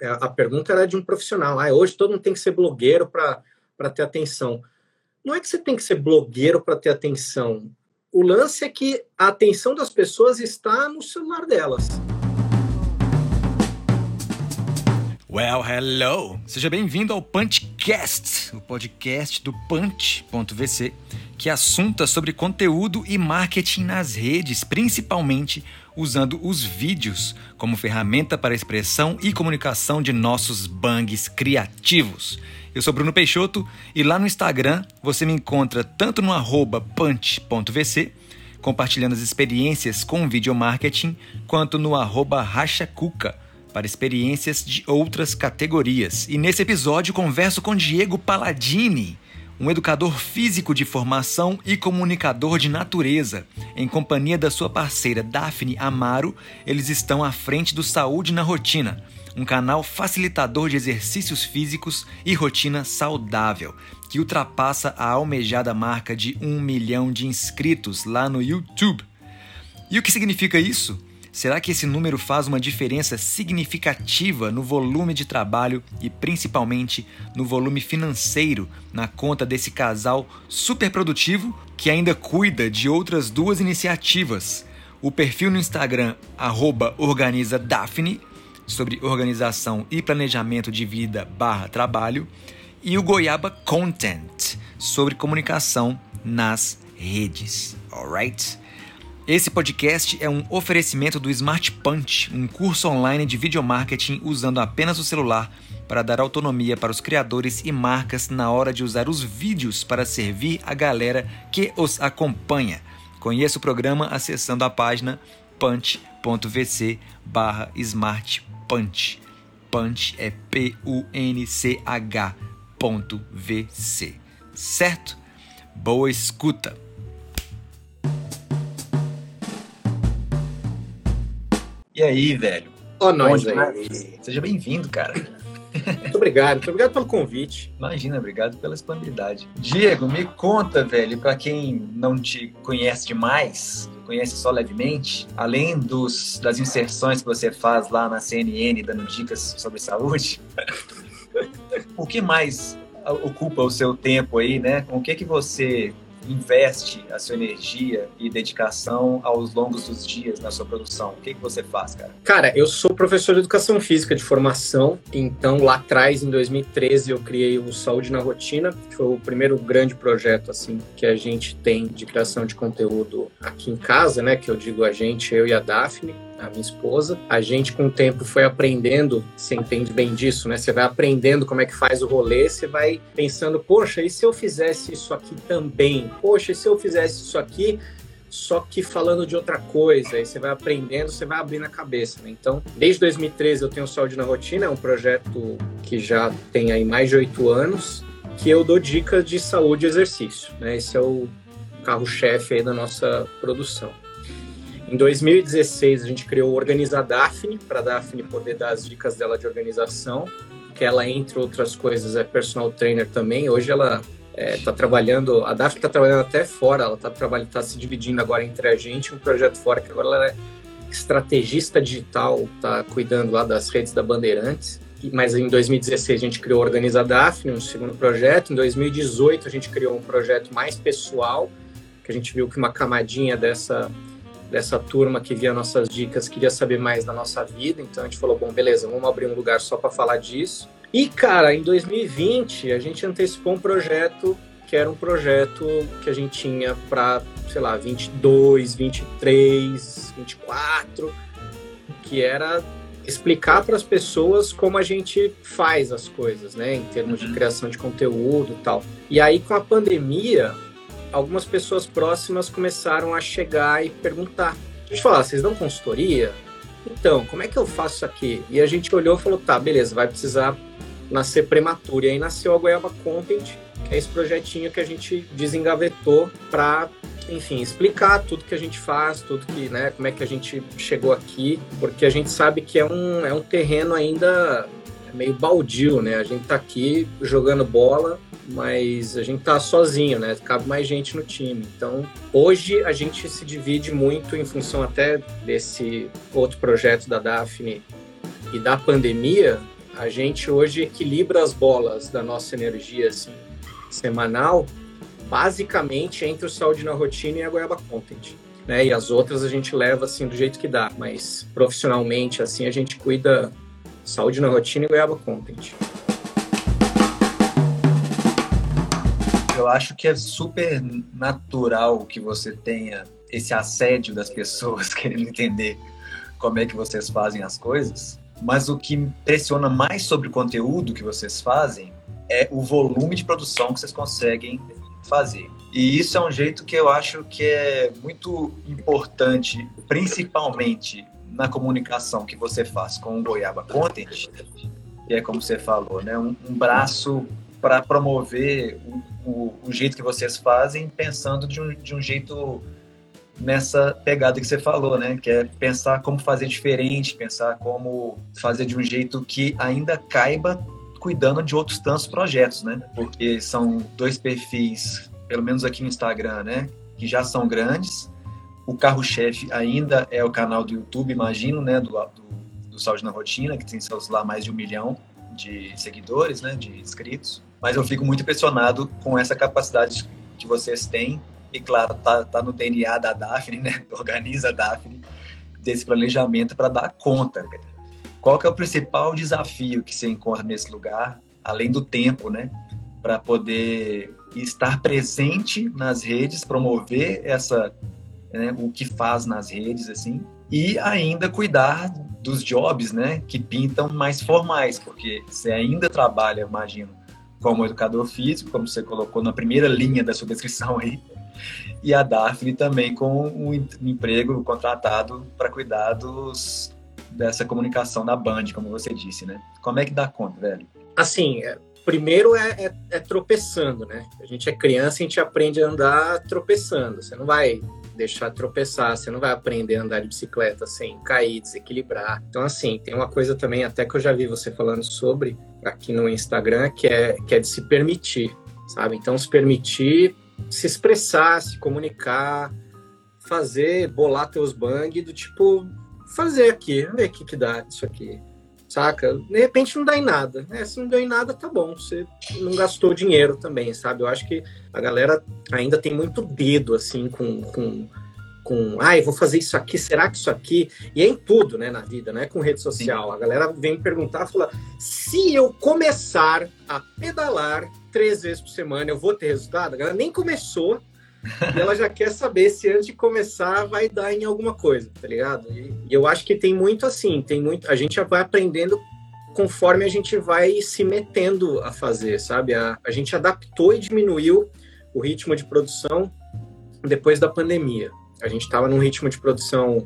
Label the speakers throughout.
Speaker 1: É, a pergunta era de um profissional. Ah, hoje todo mundo tem que ser blogueiro para ter atenção. Não é que você tem que ser blogueiro para ter atenção. O lance é que a atenção das pessoas está no celular delas.
Speaker 2: Well, hello! Seja bem-vindo ao Punchcast, o podcast do Punch.vc, que assunta sobre conteúdo e marketing nas redes, principalmente usando os vídeos como ferramenta para expressão e comunicação de nossos bangs criativos. Eu sou Bruno Peixoto e lá no Instagram você me encontra tanto no punch.vc, compartilhando as experiências com vídeo marketing, quanto no arroba rachacuca, para experiências de outras categorias. E nesse episódio converso com Diego Palladini, um educador físico de formação e comunicador de natureza. Em companhia da sua parceira Daphne Amaro, eles estão à frente do Saúde na Rotina, um canal facilitador de exercícios físicos e rotina saudável, que ultrapassa a almejada marca de um milhão de inscritos lá no YouTube. E o que significa isso? Será que esse número faz uma diferença significativa no volume de trabalho e principalmente no volume financeiro na conta desse casal super produtivo que ainda cuida de outras duas iniciativas? O perfil no Instagram @organiza_daphne sobre organização e planejamento de vida barra trabalho e o Goiaba Content sobre comunicação nas redes. Alright? Esse podcast é um oferecimento do Smart Punch, um curso online de videomarketing usando apenas o celular para dar autonomia para os criadores e marcas na hora de usar os vídeos para servir a galera que os acompanha. Conheça o programa acessando a página punch.vc barra smartpunch. Punch é P-U-N-C-H ponto V-C. Certo? Boa escuta! E aí, velho?
Speaker 1: Ó, nós aí.
Speaker 2: Seja bem-vindo, cara.
Speaker 1: Muito obrigado, muito obrigado pelo convite.
Speaker 2: Imagina, obrigado pela disponibilidade. Diego, me conta, velho, para quem não te conhece demais, conhece só levemente, além dos, das inserções que você faz lá na CNN dando dicas sobre saúde, o que mais ocupa o seu tempo aí, né? Com o que que você investe a sua energia e dedicação aos longos dos dias na sua produção? O que, que você faz, cara?
Speaker 1: Cara, eu sou professor de educação física de formação, então lá atrás, em 2013, eu criei o Saúde na Rotina, que foi o primeiro grande projeto assim que a gente tem de criação de conteúdo aqui em casa, né? Que eu digo a gente, eu e a Daphne a minha esposa. A gente, com o tempo, foi aprendendo, você entende bem disso, né? Você vai aprendendo como é que faz o rolê, você vai pensando, poxa, e se eu fizesse isso aqui também? Poxa, e se eu fizesse isso aqui? só que falando de outra coisa. Aí você vai aprendendo, você vai abrindo a cabeça. Né? Então, desde 2013 eu tenho Saúde na Rotina, é um projeto que já tem aí mais de oito anos, que eu dou dicas de saúde e exercício. Né? Esse é o carro-chefe aí da nossa produção. Em 2016, a gente criou o Organiza Daphne, para a Daphne poder dar as dicas dela de organização, que ela, entre outras coisas, é personal trainer também. Hoje ela está é, trabalhando, a Daphne está trabalhando até fora, ela está tá se dividindo agora entre a gente um projeto fora, que agora ela é estrategista digital, está cuidando lá das redes da Bandeirantes. Mas em 2016 a gente criou Organiza Daphne, um segundo projeto. Em 2018 a gente criou um projeto mais pessoal, que a gente viu que uma camadinha dessa dessa turma que via nossas dicas queria saber mais da nossa vida, então a gente falou, bom, beleza, vamos abrir um lugar só para falar disso. E cara, em 2020 a gente antecipou um projeto que era um projeto que a gente tinha para, sei lá, 22, 23, 24, que era explicar para as pessoas como a gente faz as coisas, né, em termos de uhum. criação de conteúdo e tal. E aí com a pandemia, algumas pessoas próximas começaram a chegar e perguntar. A gente falou, ah, vocês dão consultoria? Então, como é que eu faço isso aqui? E a gente olhou e falou, tá, beleza, vai precisar nascer prematuro. E aí nasceu a Goiaba Content, que é esse projetinho que a gente desengavetou para, enfim, explicar tudo que a gente faz, tudo que, né, como é que a gente chegou aqui, porque a gente sabe que é um, é um terreno ainda meio baldio, né? A gente tá aqui jogando bola mas a gente tá sozinho, né? Cabe mais gente no time. Então, hoje a gente se divide muito em função até desse outro projeto da Daphne e da pandemia. a gente hoje equilibra as bolas da nossa energia assim, semanal, basicamente entre o Saúde na Rotina e a Goiaba Content. Né? E as outras a gente leva assim do jeito que dá, mas profissionalmente assim a gente cuida Saúde na Rotina e Goiaba Content.
Speaker 2: Eu acho que é super natural que você tenha esse assédio das pessoas querendo entender como é que vocês fazem as coisas, mas o que impressiona mais sobre o conteúdo que vocês fazem é o volume de produção que vocês conseguem fazer. E isso é um jeito que eu acho que é muito importante, principalmente na comunicação que você faz com o Goiaba Content, que é como você falou, né, um, um braço para promover o, o, jeito que vocês fazem, pensando de um, de um jeito nessa pegada que você falou, né? Que é pensar como fazer diferente, pensar como fazer de um jeito que ainda caiba cuidando de outros tantos projetos, né? Porque são dois perfis, pelo menos aqui no Instagram, né? Que já são grandes. O carro-chefe ainda é o canal do YouTube, imagino, né? Do, do, do Saúde na Rotina, que tem seus lá mais de um milhão de seguidores, né? De inscritos. Mas eu fico muito impressionado com essa capacidade que vocês têm e claro, tá, tá no DNA da Daphne, né? Organiza a Daphne desse planejamento para dar conta. Qual que é o principal desafio que você encontra nesse lugar, além do tempo, né? Para poder estar presente nas redes, promover essa né, o que faz nas redes, assim, e ainda cuidar dos jobs, né, que pintam mais formais, porque você ainda trabalha, imagino, como educador físico, como você colocou na primeira linha da sua descrição aí, e a Daphne também com um emprego contratado para cuidar dos, dessa comunicação da Band, como você disse, né? Como é que dá conta, velho?
Speaker 1: Assim, é, primeiro é, é, é, tropeçando, né? A gente é criança, a gente aprende a andar tropeçando. Você não vai deixar tropeçar, você não vai aprender a andar de bicicleta sem cair, desequilibrar. Então, assim, tem uma coisa também, até que eu já vi você falando sobre aqui no Instagram, que é, que é de se permitir, sabe? Então, se permitir se expressar, se comunicar, fazer, bolar teus bang do tipo, fazer aqui, ver o que, que dá isso aqui. Saca? De repente não dá em nada. Né? Se não deu em nada, tá bom. Você não gastou dinheiro também, sabe? Eu acho que a galera ainda tem muito dedo, assim, com, com com, ai, vou fazer isso aqui, será que isso aqui? E é em tudo, né, na vida, né, com rede social. Sim. A galera vem perguntar, fala, se eu começar a pedalar três vezes por semana, eu vou ter resultado? A galera nem começou e ela já quer saber se antes de começar vai dar em alguma coisa, tá ligado? E, eu acho que tem muito assim, tem muito, a gente já vai aprendendo conforme a gente vai se metendo a fazer, sabe? A, a gente adaptou e diminuiu o ritmo de produção depois da pandemia. A gente estava num ritmo de produção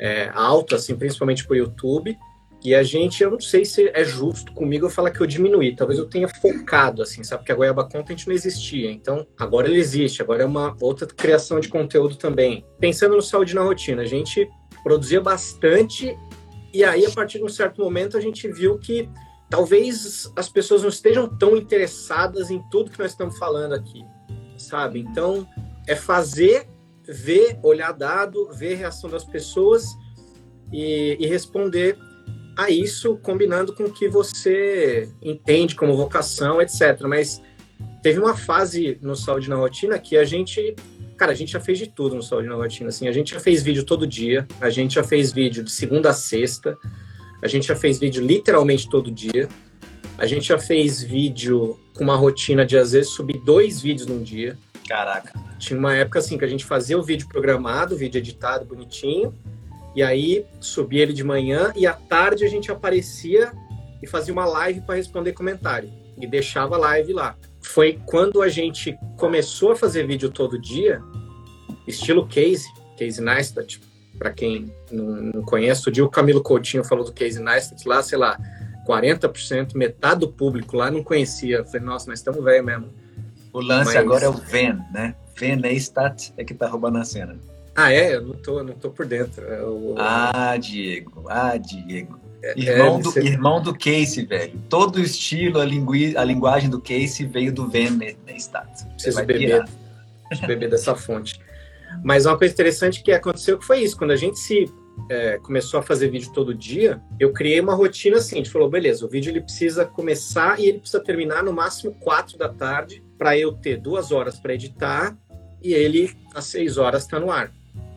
Speaker 1: é, alto, assim, principalmente o YouTube. E a gente, eu não sei se é justo comigo eu falar que eu diminuí. Talvez eu tenha focado, assim, sabe? Porque a Goiaba Content não existia. Então, agora ele existe. Agora é uma outra criação de conteúdo também. Pensando no saúde na rotina, a gente produzia bastante. E aí, a partir de um certo momento, a gente viu que talvez as pessoas não estejam tão interessadas em tudo que nós estamos falando aqui, sabe? Então, é fazer ver, olhar dado, ver a reação das pessoas e, e responder a isso, combinando com o que você entende como vocação, etc. Mas teve uma fase no Saúde na Rotina que a gente, cara, a gente já fez de tudo no Saúde na Rotina. Assim, a gente já fez vídeo todo dia, a gente já fez vídeo de segunda a sexta, a gente já fez vídeo literalmente todo dia. A gente já fez vídeo com uma rotina de às vezes subir dois vídeos num dia.
Speaker 2: Caraca.
Speaker 1: Tinha uma época assim que a gente fazia o vídeo programado, o vídeo editado bonitinho, e aí subia ele de manhã e à tarde a gente aparecia e fazia uma live para responder comentário e deixava a live lá. Foi quando a gente começou a fazer vídeo todo dia, estilo Case, Case Neistat, para quem não, conhece, o dia o Camilo Coutinho falou do Case Neistat lá, sei lá, 40%, metade do público lá não conhecia. Eu falei, nossa, nós estamos velho mesmo.
Speaker 2: O lance Mas... agora é o Ven, né? Ven Neistat é que tá roubando a cena.
Speaker 1: Ah, é? Eu não tô, não tô por dentro.
Speaker 2: Eu... É Ah, Diego. Ah, Diego. É, irmão, é, do, ser... irmão do Casey, velho. Todo o estilo, a, lingui, a linguagem do Casey veio do Van Neistat.
Speaker 1: Preciso beber, preciso beber dessa fonte. Mas uma coisa interessante que aconteceu que foi isso. Quando a gente se é, começou a fazer vídeo todo dia, eu criei uma rotina assim, a gente falou, beleza, o vídeo ele precisa começar e ele precisa terminar no máximo quatro da tarde para eu ter duas horas para editar e ele às seis horas está no ar.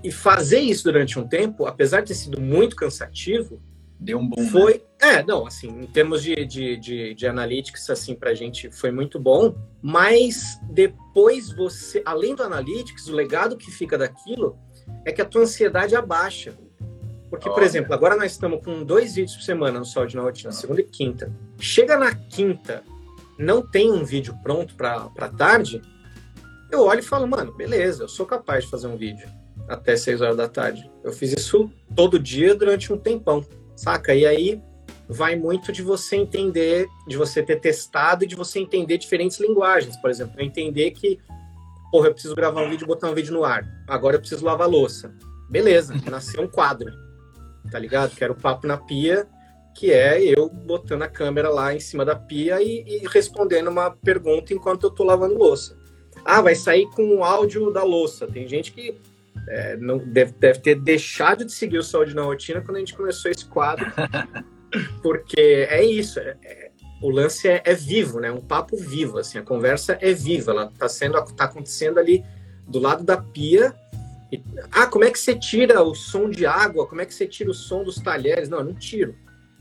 Speaker 1: E fazer isso durante um tempo, apesar de ter sido muito cansativo,
Speaker 2: deu um bom. Né?
Speaker 1: Foi, né? é, não, assim, em termos de, de, de, de analytics, assim, pra gente foi muito bom, mas depois você, além do analytics, o legado que fica daquilo é que a tua ansiedade abaixa. Porque, por exemplo, agora nós estamos com dois vídeos por semana no Saúde na Rotina, segunda e quinta. Chega na quinta, não tem um vídeo pronto para tarde, eu olho e falo, mano, beleza, eu sou capaz de fazer um vídeo até seis horas da tarde. Eu fiz isso todo dia durante um tempão, saca? E aí vai muito de você entender, de você ter testado e de você entender diferentes linguagens. Por exemplo, eu entender que, porra, eu preciso gravar um vídeo e botar um vídeo no ar. Agora eu preciso lavar louça. Beleza, nasceu um quadro tá ligado? Que era o Papo na Pia, que é eu botando a câmera lá em cima da pia e, e respondendo uma pergunta enquanto eu tô lavando louça. Ah, vai sair com o áudio da louça. Tem gente que é, não deve, deve ter deixado de seguir o Saúde na Rotina quando a gente começou esse quadro, porque é isso, é, é, o lance é, é, vivo, né? Um papo vivo, assim, a conversa é viva, ela tá sendo, tá acontecendo ali do lado da pia e, ah, como é que você tira o som de água? Como é que você tira o som dos talheres? Não, eu não tiro.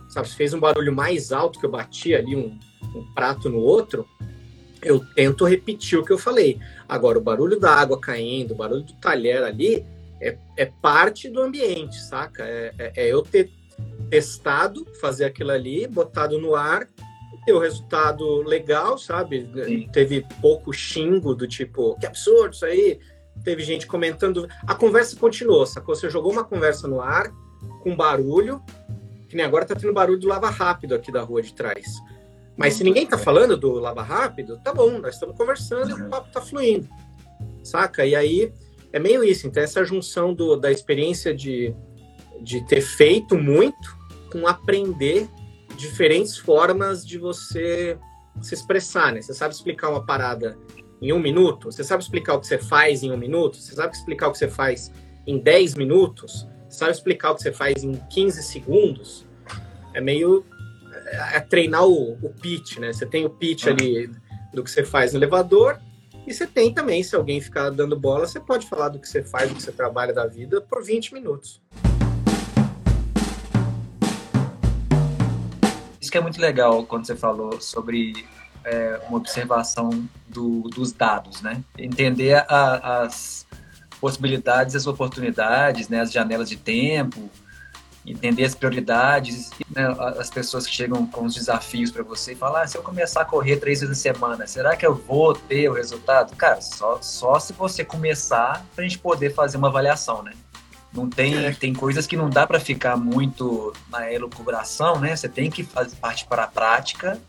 Speaker 1: Sabe, se fez um barulho mais alto que eu bati ali um, um prato no outro, eu tento repetir o que eu falei. Agora, o barulho da água caindo, o barulho do talher ali, é, é parte do ambiente, saca? É, é, é, eu ter testado, fazer aquilo ali, botado no ar, ter o resultado legal, sabe? Sim. Teve pouco xingo do tipo, que absurdo isso aí, teve gente comentando. A conversa continuou, sacou? Você jogou uma conversa no ar, com barulho, que nem agora tá tendo barulho do lava rápido aqui da rua de trás. Mas se ninguém tá falando do lava rápido, tá bom, nós estamos conversando e o papo tá fluindo. Saca? E aí é meio isso. Então, essa junção do, da experiência de, de ter feito muito com aprender diferentes formas de você se expressar, né? Você sabe explicar uma parada em um minuto? Você sabe explicar o que você faz em um minuto? Você sabe explicar o que você faz em 10 minutos? Você sabe explicar o que você faz em 15 segundos? É meio. É, treinar o, o pitch, né? Você tem o pitch ali do que você faz no elevador, e você tem também, se alguém ficar dando bola, você pode falar do que você faz, do que você trabalha da vida por 20 minutos.
Speaker 2: Isso que é muito legal quando você falou sobre é, uma observação do, dos dados, né? Entender a, as possibilidades, as oportunidades, né? as janelas de tempo, entender as prioridades, né? as pessoas que chegam com os desafios para você e falar, ah, se eu começar a correr três vezes na semana, será que eu vou ter o resultado? Cara, só, só se você começar para a gente poder fazer uma avaliação, né? Não tem, é. tem coisas que não dá para ficar muito na elucubração, né? Você tem que fazer parte para a prática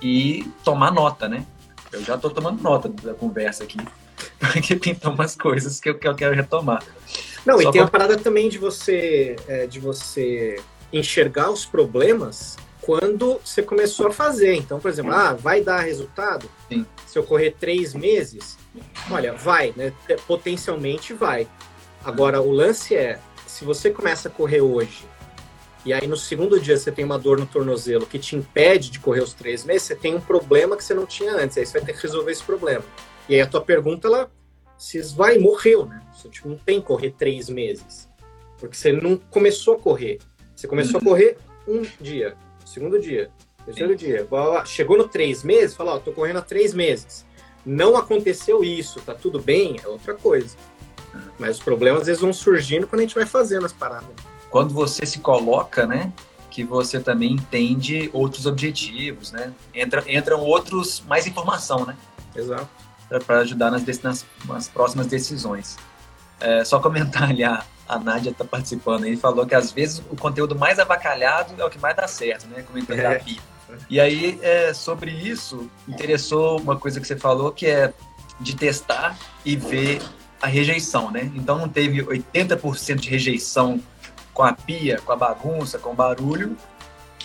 Speaker 2: e tomar nota, né? Eu já estou tomando nota da conversa aqui, porque tem umas coisas que eu, que eu quero retomar.
Speaker 1: Não, Só e tem pra... a parada também de você, é, de você enxergar os problemas quando você começou a fazer. Então, por exemplo, ah, vai dar resultado? Sim. Se eu correr três meses, olha, vai, né? Potencialmente vai. Agora, o lance é, se você começa a correr hoje e aí no segundo dia você tem uma dor no tornozelo que te impede de correr os três meses, você tem um problema que você não tinha antes, aí você vai ter que resolver esse problema. E aí a tua pergunta, ela se vai, morreu, né? Você tipo, não tem que correr três meses, porque você não começou a correr. Você começou a correr um dia, segundo dia, terceiro dia. Chegou no três meses, falou, ó, tô correndo há três meses. Não aconteceu isso, tá tudo bem, é outra coisa. Mas os problemas às vezes vão surgindo quando a gente vai fazendo as paradas
Speaker 2: quando você se coloca, né, que você também entende outros objetivos, né? Entra, entram outros, mais informação, né?
Speaker 1: Exato.
Speaker 2: Para ajudar nas, nas, nas, próximas decisões. É, só comentar ali, a, a Nádia está participando aí, falou que às vezes o conteúdo mais avacalhado é o que mais dá certo, né? Comentando é. terapia. E aí, é, sobre isso, interessou uma coisa que você falou, que é de testar e ver a rejeição, né? Então não teve 80% de rejeição com a pia, com a bagunça, com o barulho,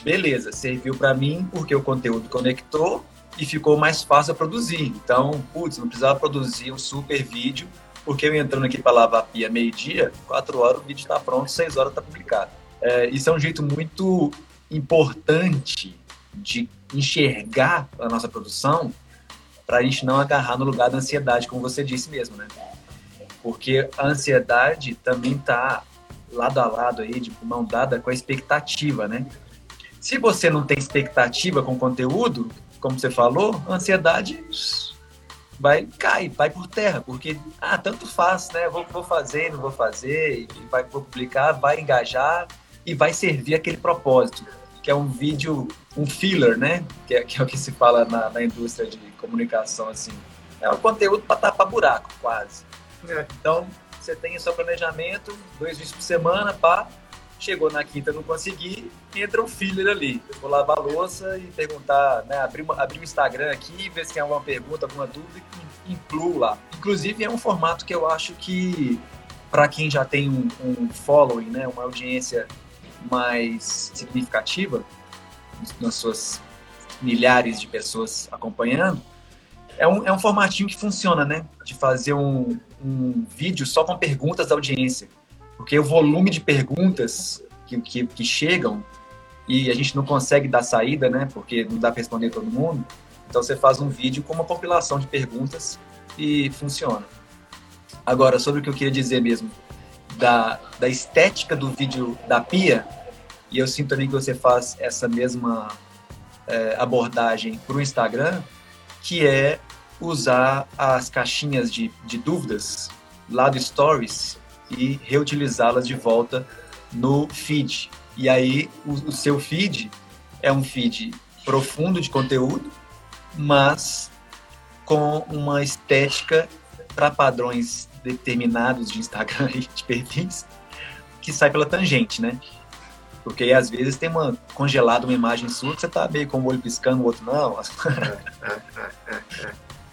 Speaker 2: beleza, serviu para mim porque o conteúdo conectou e ficou mais fácil a produzir. Então, putz, não precisava produzir um super vídeo porque eu entrando aqui para lavar a pia meio-dia, quatro horas o vídeo está pronto, seis horas está publicado. É, isso é um jeito muito importante de enxergar a nossa produção para a gente não agarrar no lugar da ansiedade, como você disse mesmo, né? Porque a ansiedade também está lado a lado aí, de mão dada com a expectativa, né? Se você não tem expectativa com o conteúdo, como você falou, a ansiedade vai cair, vai por terra, porque, ah, tanto faz, né? Vou, vou fazer, não vou fazer, e vai vou publicar, vai engajar e vai servir aquele propósito, que é um vídeo, um filler, né? Que é, que é o que se fala na, na indústria de comunicação, assim. É um conteúdo para tapar buraco, quase. É. Então, você tem o seu planejamento, dois vídeos por semana, pá, chegou na quinta não consegui, entra um filler ali. vou lavar a louça e perguntar, né, abrir, abrir o Instagram aqui, ver se tem alguma pergunta, alguma dúvida incluo lá. Inclusive é um formato que eu acho que para quem já tem um, um following, né, uma audiência mais significativa, nas suas milhares de pessoas acompanhando, é um, é um formatinho que funciona, né? De fazer um, um vídeo só com perguntas da audiência. Porque o volume de perguntas que, que, que chegam e a gente não consegue dar saída, né? Porque não dá para responder todo mundo. Então você faz um vídeo com uma compilação de perguntas e funciona. Agora, sobre o que eu queria dizer mesmo, da, da estética do vídeo da Pia, e eu sinto também que você faz essa mesma é, abordagem para o Instagram, que é usar as caixinhas de, de dúvidas lá do Stories e reutilizá-las de volta no feed. E aí o, o, seu feed é um feed profundo de conteúdo, mas com uma estética para padrões determinados de Instagram e de perfis que sai pela tangente, né? Porque aí, às vezes tem uma congelada uma imagem sua que você tá meio com o olho piscando, o outro não.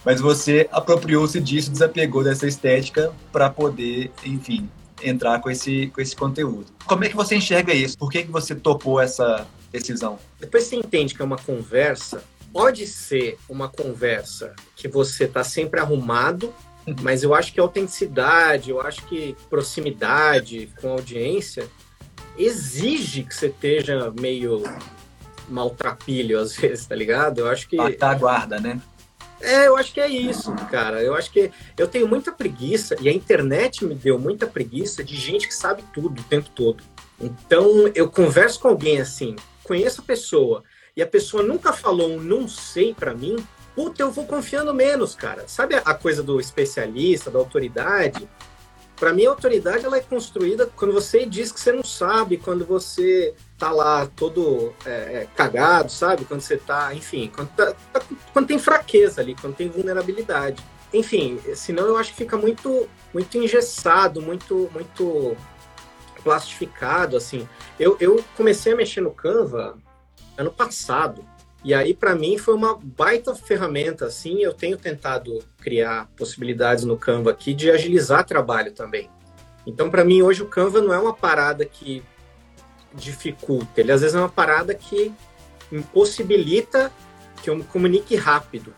Speaker 2: Mas você apropriou-se disso, desapegou dessa estética para poder, enfim, entrar com esse, com esse conteúdo. Como é que você enxerga isso? Por que, que você topou essa decisão?
Speaker 1: Depois você entende que é uma conversa, pode ser uma conversa que você está sempre arrumado, uhum. mas eu acho que autenticidade, eu acho que proximidade com a audiência exige que você esteja meio maltrapilho às vezes, tá ligado? Eu acho que.
Speaker 2: Tá a guarda, né?
Speaker 1: É, eu acho que é isso, cara. Eu acho que eu tenho muita preguiça, e a internet me deu muita preguiça de gente que sabe tudo o tempo todo. Então, eu converso com alguém assim, conheço a pessoa, e a pessoa nunca falou um não sei para mim, puta, eu vou confiando menos, cara. Sabe a coisa do especialista, da autoridade? Para mim, a autoridade ela é construída quando você diz que você não sabe, quando você tá lá todo é, é, cagado, sabe? Quando você tá, enfim, quando, tá, tá, quando tem fraqueza ali, quando tem vulnerabilidade. Enfim, senão eu acho que fica muito, muito engessado, muito, muito plastificado, assim. Eu, eu comecei a mexer no Canva ano passado. E aí, para mim, foi uma baita ferramenta, assim. Eu tenho tentado criar possibilidades no Canva aqui de agilizar trabalho também. Então, para mim, hoje o Canva não é uma parada que dificulta, ele às vezes é uma parada que impossibilita que eu me comunique rápido.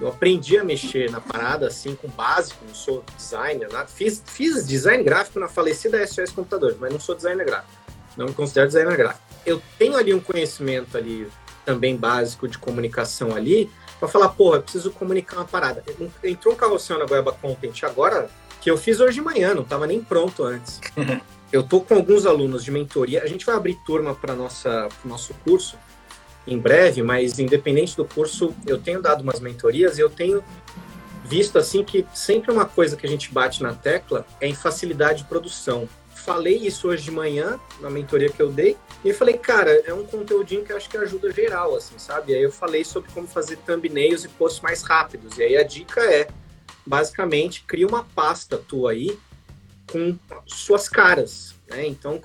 Speaker 1: Eu aprendi a mexer na parada assim, com básico, não sou designer, nada. Fiz, fiz design gráfico na falecida SOS Computadores, mas não sou designer gráfico. Não me considero designer gráfico. Eu tenho ali um conhecimento ali também básico de comunicação ali, para falar, porra, eu preciso comunicar uma parada. Entrou um carrossel na Goiaba Content agora, que eu fiz hoje de manhã, não estava nem pronto antes. eu tô com alguns alunos de mentoria, a gente vai abrir turma para nossa pro nosso curso em breve, mas independente do curso, eu tenho dado umas mentorias e eu tenho visto assim que sempre uma coisa que a gente bate na tecla é em facilidade de produção falei isso hoje de manhã, na mentoria que eu dei, e falei, cara, é um conteúdinho que eu acho que ajuda geral, assim, sabe? E aí eu falei sobre como fazer thumbnails e posts mais rápidos. E aí a dica é, basicamente, cria uma pasta tua aí com suas caras, né? Então,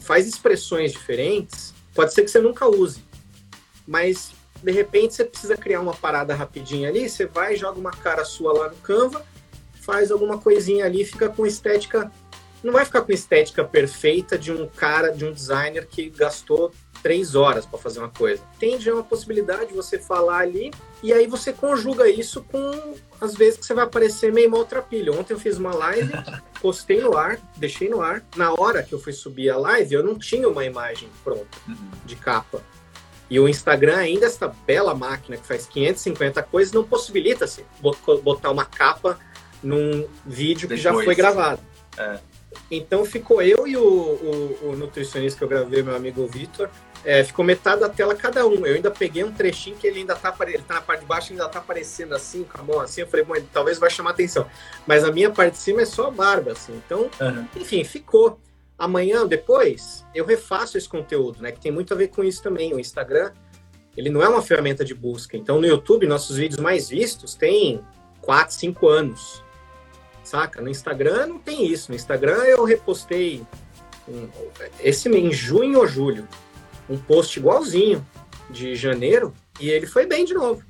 Speaker 1: faz expressões diferentes, pode ser que você nunca use, mas de repente você precisa criar uma parada rapidinha ali, você vai, joga uma cara sua lá no Canva, faz alguma coisinha ali, fica com estética não vai ficar com estética perfeita de um cara, de um designer que gastou três horas para fazer uma coisa. Tem já uma possibilidade de você falar ali e aí você conjuga isso com as vezes que você vai aparecer meio maltrapilho. Ontem eu fiz uma live, postei no ar, deixei no ar. Na hora que eu fui subir a live, eu não tinha uma imagem pronta uhum. de capa. E o Instagram, ainda esta bela máquina que faz 550 coisas, não possibilita assim, botar uma capa num vídeo Depois. que já foi gravado. É. Então ficou eu e o, o, o, nutricionista que eu gravei, meu amigo Vitor, é, ficou metade da tela cada um. Eu ainda peguei um trechinho que ele ainda tá, ele tá na parte de baixo, ainda tá aparecendo assim, com a mão assim. Eu falei, bom, ele talvez vai chamar atenção. Mas a minha parte de cima é só a barba, assim. Então, uhum. enfim, ficou. Amanhã, depois, eu refaço esse conteúdo, né? Que tem muito a ver com isso também. O Instagram, ele não é uma ferramenta de busca. Então, no YouTube, nossos vídeos mais vistos têm 4, 5 anos saca? No Instagram não tem isso. No Instagram eu repostei um, esse em junho ou julho um post igualzinho de janeiro e ele foi bem de novo.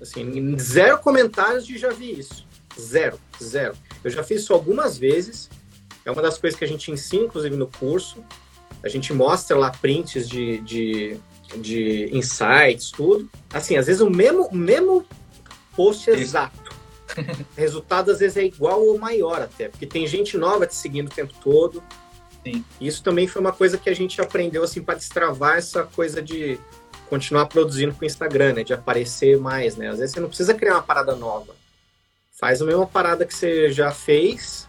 Speaker 1: Assim, zero comentários de já vi isso. Zero, zero. Eu já fiz isso algumas vezes. É uma das coisas que a gente ensina, inclusive, no curso. A gente mostra lá prints de, de, de insights, tudo. Assim, às vezes o mesmo, mesmo post exato resultado às vezes é igual ou maior até, porque tem gente nova te seguindo o tempo todo. Sim. Isso também foi uma coisa que a gente aprendeu assim para destravar essa coisa de continuar produzindo com o Instagram, né, de aparecer mais, né? Às vezes você não precisa criar uma parada nova. Faz a mesma parada que você já fez.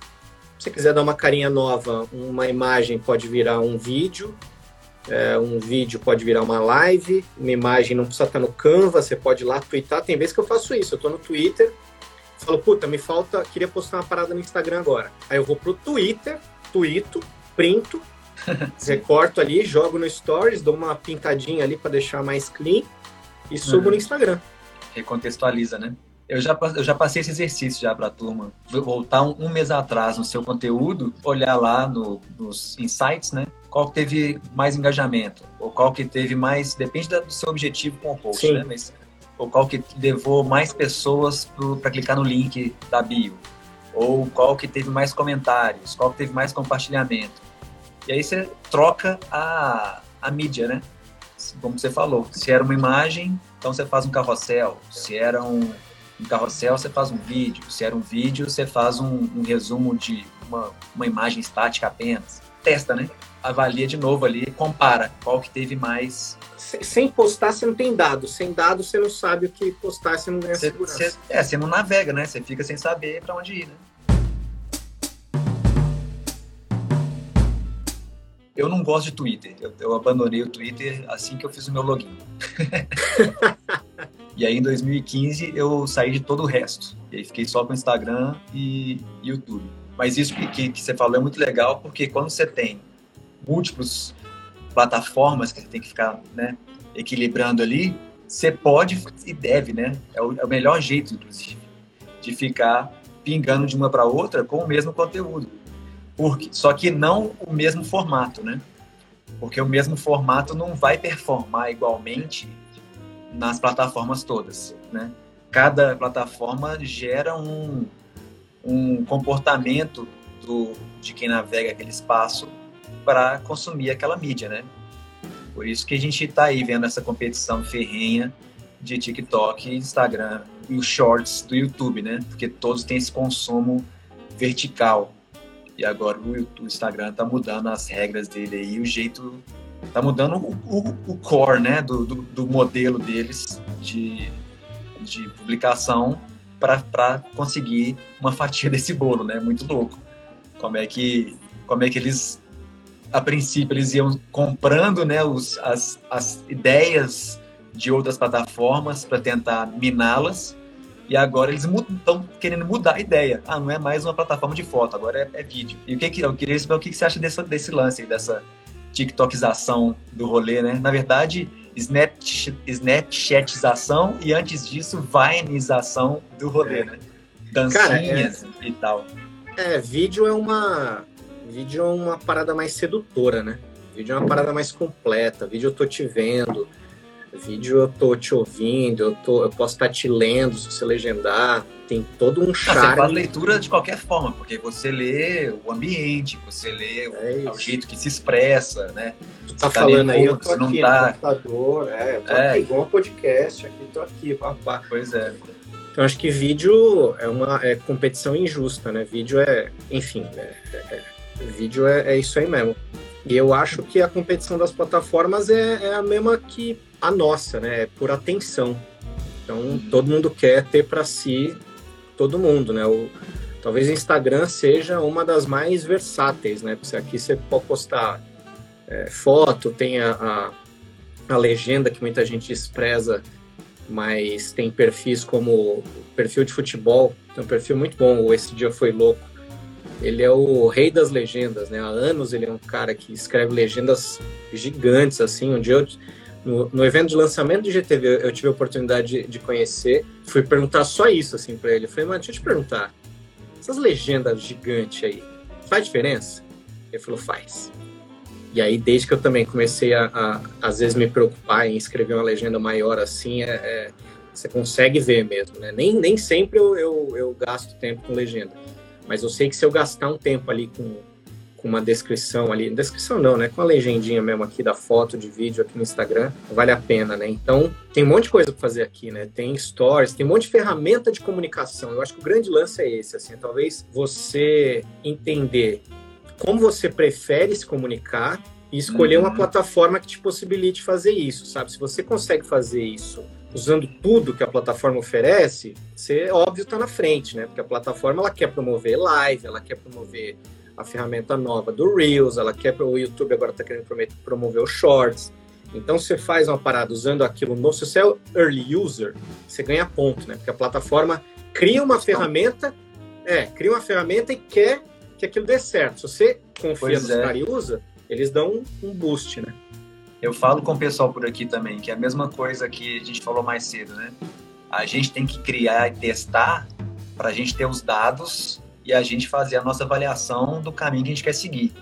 Speaker 1: Se você quiser dar uma carinha nova, uma imagem pode virar um vídeo, é, um vídeo pode virar uma live, uma imagem não precisa estar no Canva, você pode ir lá twittar. Tem vezes que eu faço isso, eu estou no Twitter, falo, puta, me falta, queria postar uma parada no Instagram agora. Aí eu vou pro Twitter, tuito, printo, recorto ali, jogo no Stories, dou uma pintadinha ali para deixar mais clean e subo uhum. no Instagram.
Speaker 2: Recontextualiza, né? Eu já, eu já passei esse exercício já para a turma. Voltar um, um, mês atrás no seu conteúdo, olhar lá no, nos insights, né? Qual que teve mais engajamento, ou qual que teve mais. Depende do seu objetivo com o post, Sim. né? Mas ou qual que levou mais pessoas para clicar no link da bio, ou qual que teve mais comentários, qual que teve mais compartilhamento. E aí você troca a, a mídia, né? Como você falou, se era uma imagem, então você faz um carrossel. Se era um, um carrossel, você faz um vídeo. Se era um vídeo, você faz um, um resumo de uma, uma imagem estática apenas. Testa, né? Avalia de novo ali, compara qual que teve mais
Speaker 1: sem postar você não tem dado. Sem dado você não sabe o que postar, você não ganha
Speaker 2: cê,
Speaker 1: segurança.
Speaker 2: Cê, é, você não navega, né? Você fica sem saber para onde ir, né? Eu não gosto de Twitter. Eu, eu, abandonei o Twitter assim que eu fiz o meu login. e aí, em 2015, eu saí de todo o resto. E aí, fiquei só com Instagram e YouTube. Mas isso que, que você falou é muito legal, porque quando você tem múltiplos plataformas que você tem que ficar né, equilibrando ali, você pode e deve, né? É o, é o melhor jeito, inclusive, de ficar pingando de uma para outra com o mesmo conteúdo. Porque, só que não o mesmo formato, né? Porque o mesmo formato não vai performar igualmente nas plataformas todas, né? Cada plataforma gera um, um comportamento do, de quem navega aquele espaço para consumir aquela mídia, né? Por isso que a gente está aí vendo essa competição ferrenha de TikTok, Instagram e os shorts do YouTube, né? Porque todos têm esse consumo vertical. E agora o, Instagram está mudando as regras dele aí, o jeito está mudando o, o, o, core, né, do, do, do modelo deles de, de publicação para conseguir uma fatia desse bolo, né? Muito louco. Como é que como é que eles a princípio eles iam comprando né, os, as, as ideias de outras plataformas para tentar miná-las e agora eles estão querendo mudar a ideia. Ah, não é mais uma plataforma de foto, agora é, é vídeo. E o que, que eu queria saber o que, que você acha desse, desse lance, dessa TikTokização do rolê, né? Na verdade, Snapchat, Snapchatização e antes disso, Vineização do rolê, né? Dancinhas Cara, é... e tal.
Speaker 1: É, vídeo é uma Vídeo é uma parada mais sedutora, né? Vídeo é uma parada mais completa. Vídeo eu tô te vendo. Vídeo eu tô te ouvindo, eu, tô, eu posso estar te lendo se você legendar. Tem todo um charme. Ah, você
Speaker 2: faz leitura de qualquer forma, porque você lê o ambiente, você lê é o, jeito que se expressa, né?
Speaker 1: Tu tá, tá falando aí, eu tô aqui tá... no computador, é, eu tô é. aqui igual um podcast, aqui tô aqui, papá.
Speaker 2: Pois é.
Speaker 1: Então acho que vídeo é uma é competição injusta, né? Vídeo é, enfim, é, é, vídeo é, é isso aí mesmo. E eu acho que a competição das plataformas é, é a mesma que a nossa, né? É por atenção. Então, uhum. todo mundo quer ter para si todo mundo, né? O, talvez o Instagram seja uma das mais versáteis, né? Porque aqui você pode postar é, foto, tem a, a, a, legenda que muita gente despreza, mas tem perfis como perfil de futebol, tem um perfil muito bom, Esse Dia Foi Louco, ele é o rei das legendas, né? Há anos ele é um cara que escreve legendas gigantes, assim. Um dia eu, no, evento de lançamento do GTV eu tive a oportunidade de, de conhecer, fui perguntar só isso, assim, para ele. Eu falei, mano, deixa eu te perguntar, essas legendas gigantes aí, faz diferença? Ele falou, faz. E aí, desde que eu também comecei a, a às vezes, me preocupar em escrever uma legenda maior assim, é, é, você consegue ver mesmo, né? Nem, nem sempre eu, eu, eu gasto tempo com legenda mas eu sei que se eu gastar um tempo ali com, com uma descrição ali, descrição não, né? Com a legendinha mesmo aqui da foto, de vídeo aqui no Instagram, vale a pena, né? Então, tem um monte de coisa para fazer aqui, né? Tem stories, tem um monte de ferramenta de comunicação. Eu acho que o grande lance é esse, assim, talvez você entender como você prefere se comunicar e escolher uhum. uma plataforma que te possibilite fazer isso, sabe? Se você consegue fazer isso usando tudo que a plataforma oferece, você, óbvio, está na frente, né? Porque a plataforma ela quer promover live, ela quer promover a ferramenta nova do Reels, ela quer o YouTube agora está querendo promover os Shorts. Então, você faz uma parada usando aquilo no se você é early user, você ganha ponto, né? Porque a plataforma cria uma ferramenta, é, cria uma ferramenta e quer que aquilo dê certo. Se você confia pois nos é. caras e usa, eles dão um boost, né?
Speaker 2: Eu falo com o pessoal por aqui também, que é a mesma coisa que a gente falou mais cedo, né? A gente tem que criar e testar para a gente ter os dados e a gente fazer a nossa avaliação do caminho que a gente quer seguir.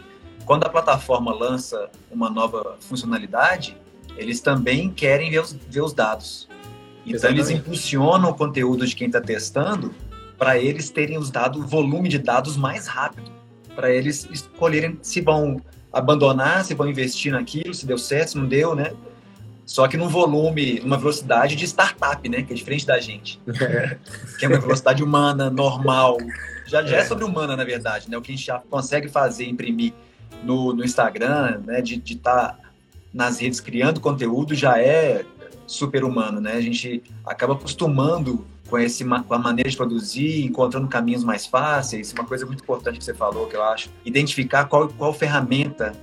Speaker 2: Quando a plataforma lança uma nova funcionalidade, eles também querem ver os, ver os dados. Então, Exatamente. eles impulsionam o conteúdo de quem está testando para eles terem os dados, o volume de dados mais rápido, para eles escolherem se vão abandonar, se vão investir naquilo, se deu certo, se não deu, né? Só que num volume, numa velocidade de startup, né? Que é diferente da gente. que é uma velocidade humana, normal. Já, já é, é sobre humana, na verdade, né? O que a gente já consegue fazer, imprimir no, no Instagram, né? De estar tá nas redes criando conteúdo já é super humano, né? A gente acaba acostumando com, esse, com a maneira de produzir, encontrando caminhos mais fáceis. Uma coisa muito importante que você falou, que eu acho, identificar qual, qual ferramenta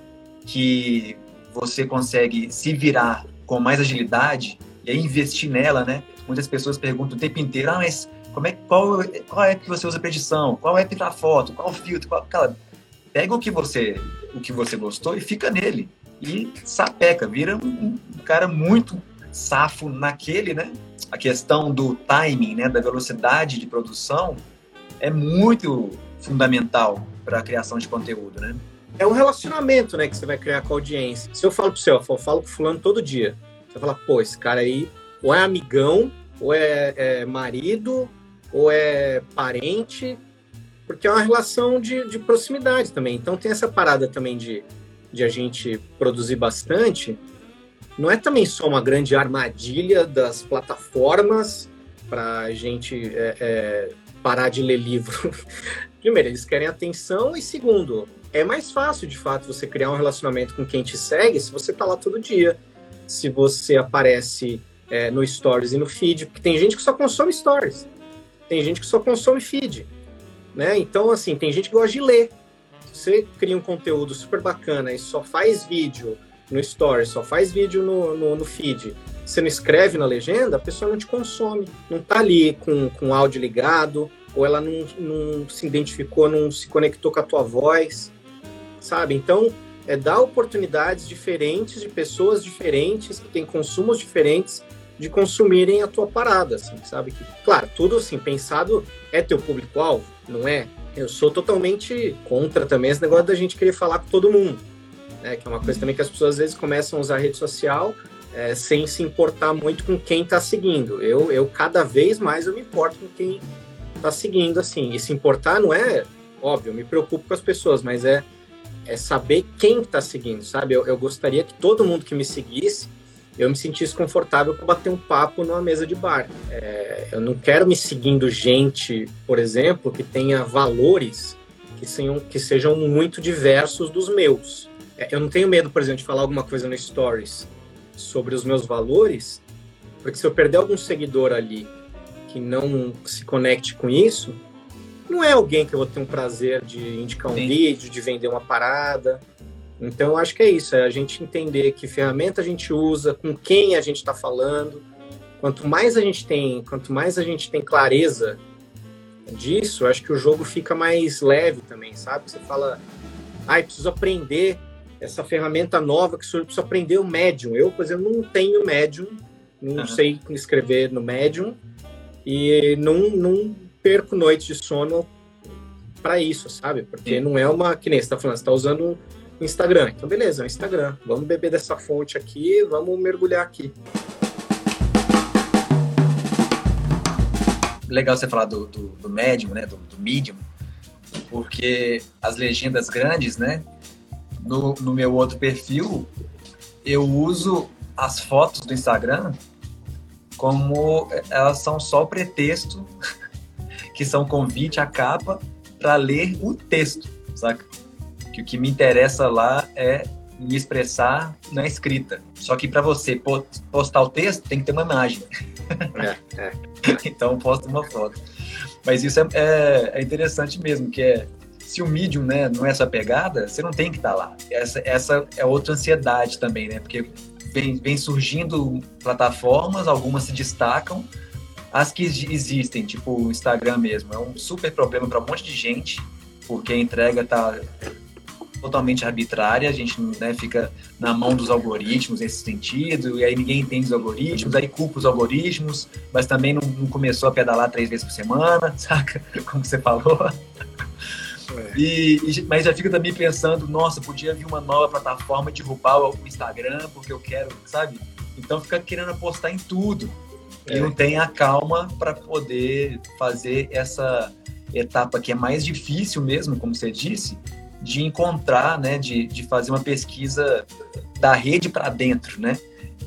Speaker 2: que você consegue se virar com mais agilidade e aí investir nela, né? Muitas pessoas perguntam o tempo inteiro, ah, mas como é, qual, qual é que você usa para edição? Qual é para foto? Qual filtro? Qual... Cara, pega o que você o que você gostou e fica nele. E sapeca, vira um, um cara muito safo naquele, né? a questão do timing, né, da velocidade de produção, é muito fundamental para a criação de conteúdo, né?
Speaker 1: É um relacionamento, né, que você vai criar com a audiência. Se eu falo para você, eu falo com fulano todo dia, você fala, pô, esse cara aí ou é amigão, ou é, é marido, ou é parente, porque é uma relação de, de proximidade também. Então tem essa parada também de, de a gente produzir bastante, não é também só uma grande armadilha das plataformas para a gente é, é, parar de ler livro? Primeiro, eles querem atenção, e segundo, é mais fácil de fato você criar um relacionamento com quem te segue se você está lá todo dia, se você aparece é, no Stories e no feed, porque tem gente que só consome Stories, tem gente que só consome feed, né? Então, assim, tem gente que gosta de ler. Se você cria um conteúdo super bacana e só faz vídeo no Story, só faz vídeo no, no, no, feed, você não escreve na legenda, a pessoa não te consome. Não tá ali com, com áudio ligado, ou ela não, não se identificou, não se conectou com a tua voz, sabe? Então, é dar oportunidades diferentes de pessoas diferentes, que têm consumos diferentes, de consumirem a tua parada, assim, sabe? Que, claro, tudo assim, pensado é teu público-alvo, não é? Eu sou totalmente contra também esse negócio da gente querer falar com todo mundo né? Que é uma coisa também que as pessoas às vezes começam a usar a rede social é, sem se importar muito com quem está seguindo. Eu, eu, cada vez mais, eu me importo com quem está seguindo, assim. E se importar não é, óbvio, me preocupo com as pessoas, mas é, é saber quem está seguindo, sabe? Eu, eu gostaria que todo mundo que me seguisse, eu me sentisse confortável para bater um papo numa mesa de bar. É, eu não quero me seguindo gente, por exemplo, que tenha valores que sejam, que sejam muito diversos dos meus. É, eu não tenho medo, por exemplo, de falar alguma coisa no Stories sobre os meus valores, porque se eu perder algum seguidor ali que não se conecte com isso, não é alguém que eu vou ter um prazer de indicar um Sim. vídeo, de vender uma parada. Então, eu acho que é isso, é a gente entender que ferramenta a gente usa, com quem a gente está falando. Quanto mais a gente tem, quanto mais a gente tem clareza disso, acho que o jogo fica mais leve também, sabe? Você fala, ai, ah, preciso aprender essa ferramenta nova que o senhor precisa aprender o Medium. Eu, por exemplo, não tenho Medium, não uhum. sei escrever no Medium e não, não perco noites de sono para isso, sabe? Porque Sim. não é uma. Que nem você está falando, você está usando o Instagram. Então, beleza, é o Instagram. Vamos beber dessa fonte aqui, vamos mergulhar aqui.
Speaker 2: Legal você falar do, do, do Medium, né? Do, do Medium, porque as legendas grandes, né? no, no meu outro perfil, eu uso as fotos do Instagram como elas são só pretexto, que são convite à capa para ler o texto, saca? Que o que me interessa lá é me expressar na escrita. Só que para você postar o texto tem que ter uma imagem. É, é. então posta uma foto. Mas isso é, é, é interessante mesmo, que é se o Medium né, não é essa pegada, você não tem que estar tá lá. Essa, essa é outra ansiedade também, né? Porque vem, vem surgindo plataformas, algumas se destacam, as que existem, tipo o Instagram mesmo, é um super problema para um monte de gente, porque a entrega tá totalmente arbitrária, a gente né, fica na mão dos algoritmos nesse sentido, e aí ninguém entende os algoritmos, aí culpa os algoritmos, mas também não, não começou a pedalar três vezes por semana, saca? Como você falou. É. E, mas já fica também pensando, nossa, podia vir uma nova plataforma de derrubar o Instagram, porque eu quero, sabe? Então fica querendo apostar em tudo. É. E não tem a calma para poder fazer essa etapa que é mais difícil mesmo, como você disse, de encontrar, né, de, de fazer uma pesquisa da rede para dentro, né?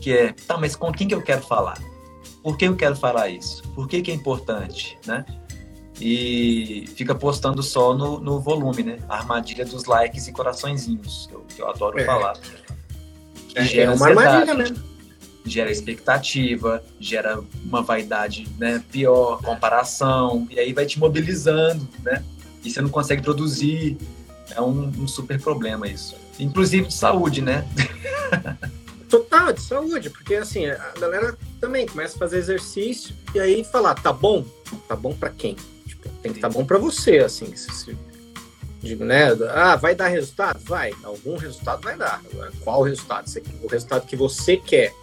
Speaker 2: Que é, tá, mas com quem que eu quero falar? Por que eu quero falar isso? Por que, que é importante, né? e fica postando só no, no volume, né? A armadilha dos likes e coraçõezinhos, que eu, que eu adoro é. falar.
Speaker 1: Que é, é uma armadilha mesmo.
Speaker 2: Gera expectativa, gera uma vaidade né, pior, comparação, e aí vai te mobilizando, né? E você não consegue produzir. É um, um super problema isso. Inclusive de saúde, né?
Speaker 1: Total, de saúde, porque assim, a galera também começa a fazer exercício e aí falar, tá bom? Tá bom para quem? tem que tá bom para você, assim. Se, se, digo, né? Ah, vai dar resultado? Vai. Algum resultado vai dar. Qual resultado? O resultado que você quer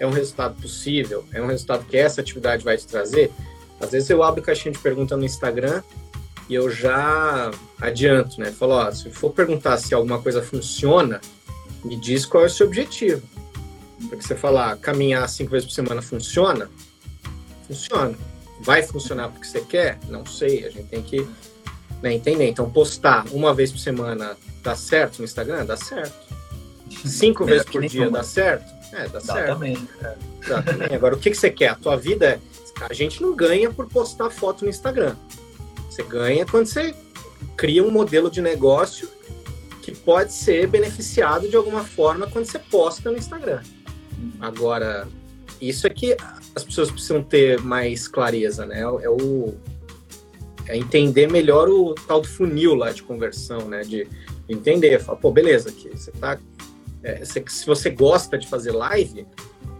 Speaker 1: é um resultado possível? É um resultado que essa atividade vai te trazer? Às vezes eu abro caixinha de pergunta no Instagram e eu já adianto, né? Falo, ó, se for perguntar se alguma coisa funciona, me diz qual é o seu objetivo. Porque você falar caminhar cinco vezes por semana funciona? Funciona. Vai funcionar porque você quer? Não sei, a gente tem que né, entender. Então, postar uma vez por semana dá certo no Instagram? Dá certo. Cinco vezes por dia dá certo? É, dá, dá certo. Também. É. Dá também. Agora, o que, que você quer? A tua vida é. A gente não ganha por postar foto no Instagram. Você ganha quando você cria um modelo de negócio que pode ser beneficiado de alguma forma quando você posta no Instagram. Agora, isso é que as pessoas precisam ter mais clareza, né? É o é entender melhor o tal do funil lá de conversão, né? De entender, falar, pô, beleza, aqui você tá. É, se, se você gosta de fazer live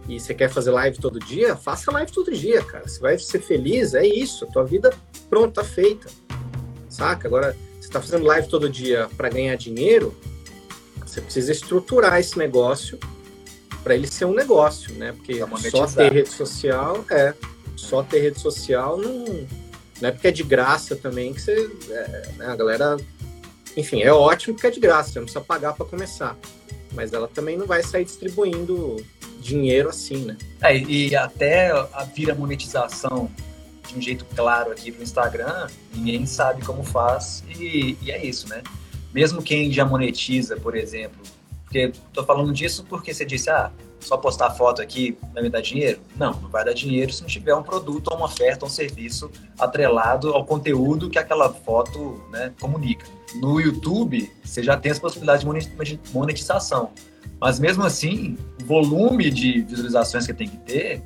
Speaker 1: e você quer fazer live todo dia, faça live todo dia, cara. Você vai ser feliz, é isso. A tua vida pronta, tá feita. Saca? Agora, você tá fazendo live todo dia para ganhar dinheiro, você precisa estruturar esse negócio para ele ser um negócio, né? Porque só ter rede social é só ter rede social não, não é porque é de graça também que você é, né? a galera enfim é ótimo porque é de graça você não precisa pagar para começar mas ela também não vai sair distribuindo dinheiro assim, né?
Speaker 2: É, e até a vira monetização de um jeito claro aqui no Instagram, ninguém sabe como faz e, e é isso, né? Mesmo quem já monetiza, por exemplo, porque tô falando disso porque você disse, ah, só postar foto aqui vai me dar dinheiro? Não, não vai dar dinheiro se não tiver um produto uma oferta, um serviço atrelado ao conteúdo que aquela foto né, comunica. No YouTube, você já tem as possibilidades de monetização. Mas mesmo assim, o volume de visualizações que tem que ter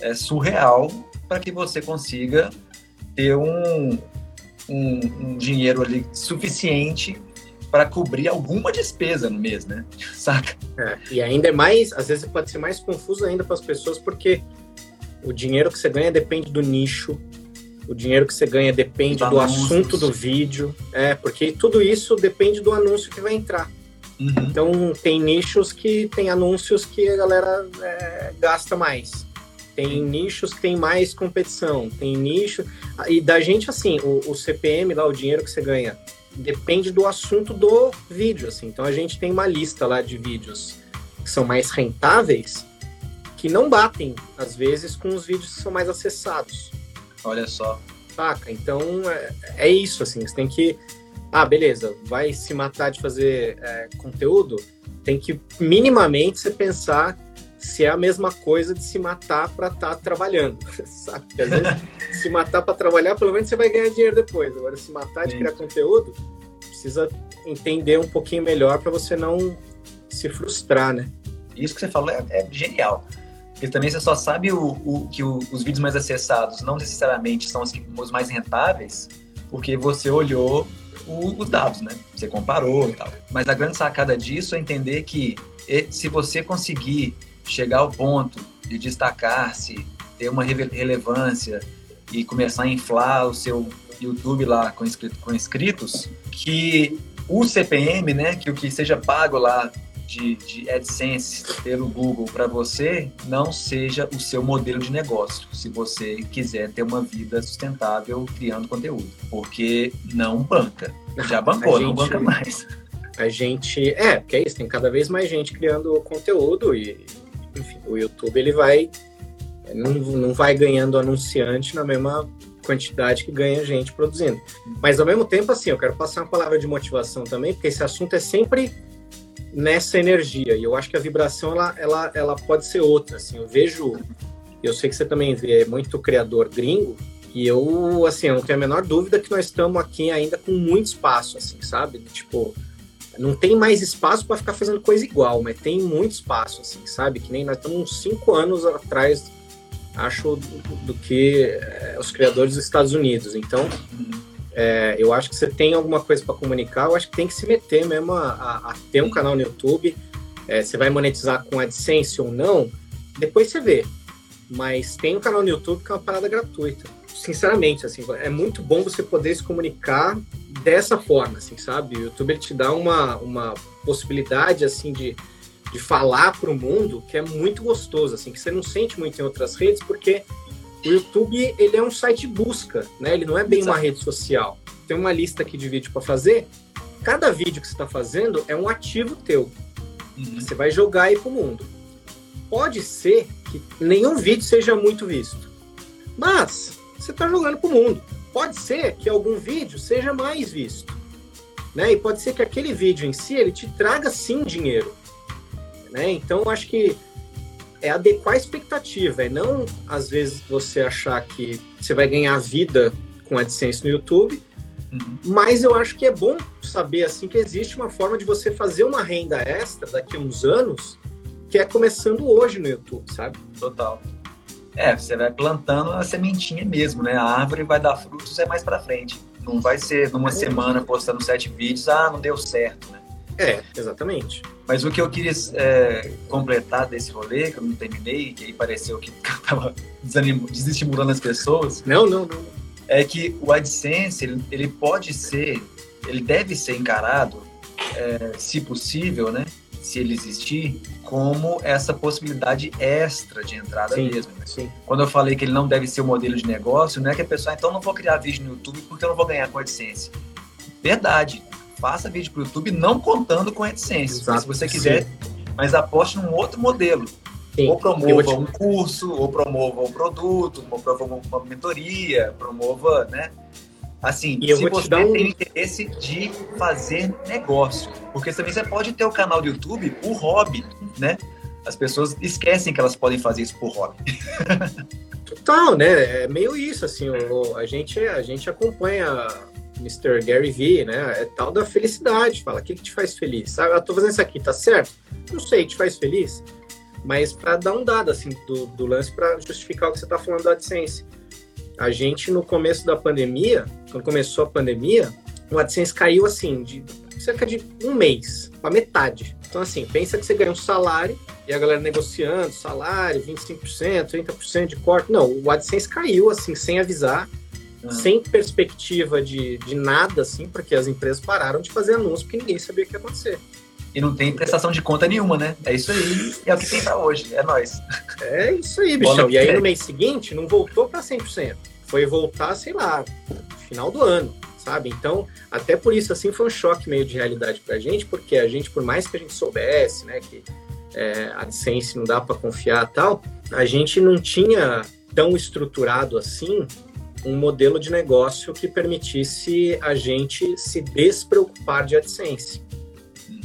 Speaker 2: é surreal para que você consiga ter um, um, um dinheiro ali suficiente para cobrir alguma despesa no mês, né? Saca?
Speaker 1: É, e ainda é mais, às vezes pode ser mais confuso ainda para as pessoas, porque o dinheiro que você ganha depende do nicho, o dinheiro que você ganha depende do assunto do vídeo, é, porque tudo isso depende do anúncio que vai entrar. Uhum. Então, tem nichos que tem anúncios que a galera é, gasta mais. Tem nichos que tem mais competição. Tem nicho. E da gente, assim, o, o CPM lá, o dinheiro que você ganha, depende do assunto do vídeo, assim. Então, a gente tem uma lista lá de vídeos que são mais rentáveis que não batem, às vezes, com os vídeos que são mais acessados.
Speaker 2: Olha só.
Speaker 1: Saca? Então, é, é isso, assim. Você tem que ah, beleza, vai se matar de fazer é, conteúdo, tem que minimamente você pensar se é a mesma coisa de se matar para estar tá trabalhando, sabe? Porque às vezes, se matar para trabalhar, pelo menos você vai ganhar dinheiro depois. Agora, se matar de criar conteúdo, precisa entender um pouquinho melhor para você não se frustrar, né?
Speaker 2: Isso que você falou é, é genial. Porque também você só sabe o, o que o, os vídeos mais acessados não necessariamente são os, os mais rentáveis, porque você olhou os dados, né? Você comparou e tal. Mas a grande sacada disso é entender que se você conseguir chegar ao ponto de destacar-se, ter uma relevância e começar a inflar o seu YouTube lá com, com inscritos, que o CPM, né, que o que seja pago lá de, de AdSense pelo Google para você não seja o seu modelo de negócio, se você quiser ter uma vida sustentável criando conteúdo, porque não banca. Já bancou, gente, não banca mais.
Speaker 1: A gente. É, porque é isso, tem cada vez mais gente criando conteúdo e, enfim, o YouTube ele vai. Não, não vai ganhando anunciante na mesma quantidade que ganha gente produzindo. Mas ao mesmo tempo, assim, eu quero passar uma palavra de motivação também, porque esse assunto é sempre nessa energia. E eu acho que a vibração ela, ela, ela pode ser outra. Assim, eu vejo, eu sei que você também vê muito criador gringo. E eu, assim, eu não tenho a menor dúvida que nós estamos aqui ainda com muito espaço, assim, sabe? Tipo, não tem mais espaço para ficar fazendo coisa igual, mas tem muito espaço, assim, sabe? Que nem nós estamos uns cinco anos atrás, acho, do, do que é, os criadores dos Estados Unidos. Então, é, eu acho que você tem alguma coisa para comunicar, eu acho que tem que se meter mesmo a, a, a ter um canal no YouTube. É, você vai monetizar com AdSense ou não, depois você vê. Mas tem um canal no YouTube que é uma parada gratuita. Sinceramente, assim, é muito bom você poder se comunicar dessa forma, assim, sabe? O YouTube te dá uma, uma possibilidade, assim, de, de falar para o mundo que é muito gostoso, assim, que você não sente muito em outras redes, porque o YouTube, ele é um site de busca, né? Ele não é bem Exato. uma rede social. Tem uma lista aqui de vídeo para fazer. Cada vídeo que você está fazendo é um ativo teu. Uhum. Você vai jogar aí pro mundo. Pode ser que nenhum vídeo seja muito visto. Mas você está jogando pro mundo. Pode ser que algum vídeo seja mais visto. Né? E pode ser que aquele vídeo em si ele te traga sim dinheiro. Né? Então acho que é adequar a expectativa, é não, às vezes, você achar que você vai ganhar vida com AdSense no YouTube, uhum. mas eu acho que é bom saber, assim, que existe uma forma de você fazer uma renda extra daqui a uns anos, que é começando hoje no YouTube, sabe?
Speaker 2: Total. É, você vai plantando a sementinha mesmo, né? A árvore vai dar frutos é mais para frente. Não vai ser numa é. semana postando sete vídeos, ah, não deu certo, né?
Speaker 1: É, exatamente.
Speaker 2: Mas o que eu queria é, completar desse rolê, que eu não terminei, que aí pareceu que estava desestimulando as pessoas.
Speaker 1: Não, não, não.
Speaker 2: É que o AdSense, ele, ele pode ser, ele deve ser encarado, é, se possível, né? Se ele existir, como essa possibilidade extra de entrada sim, mesmo. Né? Sim. Quando eu falei que ele não deve ser o um modelo de negócio, não é que a pessoa, então não vou criar vídeo no YouTube porque eu não vou ganhar com AdSense. Verdade faça vídeo para o YouTube não contando com AdSense. Exato, se você quiser, sim. mas aposte num outro modelo. Sim. Ou promova te... um curso, ou promova um produto, ou promova uma mentoria, promova, né? Assim, e se você um... tem interesse de fazer negócio. Porque também você pode ter o canal do YouTube por hobby, né? As pessoas esquecem que elas podem fazer isso por hobby.
Speaker 1: Total, né? É meio isso, assim, o, a, gente, a gente acompanha Mr. Gary Vee, né? É tal da felicidade. Fala, o que, que te faz feliz? Sabe, eu tô fazendo isso aqui, tá certo? Não sei, te faz feliz? Mas para dar um dado, assim, do, do lance para justificar o que você tá falando da AdSense. A gente, no começo da pandemia, quando começou a pandemia, o AdSense caiu, assim, de cerca de um mês, para metade. Então, assim, pensa que você ganha um salário e a galera negociando salário, 25%, 30% de corte. Não, o AdSense caiu, assim, sem avisar, uhum. sem perspectiva de, de nada, assim, porque as empresas pararam de fazer anúncio porque ninguém sabia o que ia acontecer.
Speaker 2: E não tem prestação de conta nenhuma, né? É isso aí, é o que tem pra hoje, é nós.
Speaker 1: É isso aí, bichão. E aí no mês seguinte não voltou para 100%. Foi voltar, sei lá, final do ano sabe? Então, até por isso, assim, foi um choque meio de realidade pra gente, porque a gente, por mais que a gente soubesse, né, que é, a AdSense não dá para confiar tal, a gente não tinha tão estruturado assim um modelo de negócio que permitisse a gente se despreocupar de AdSense.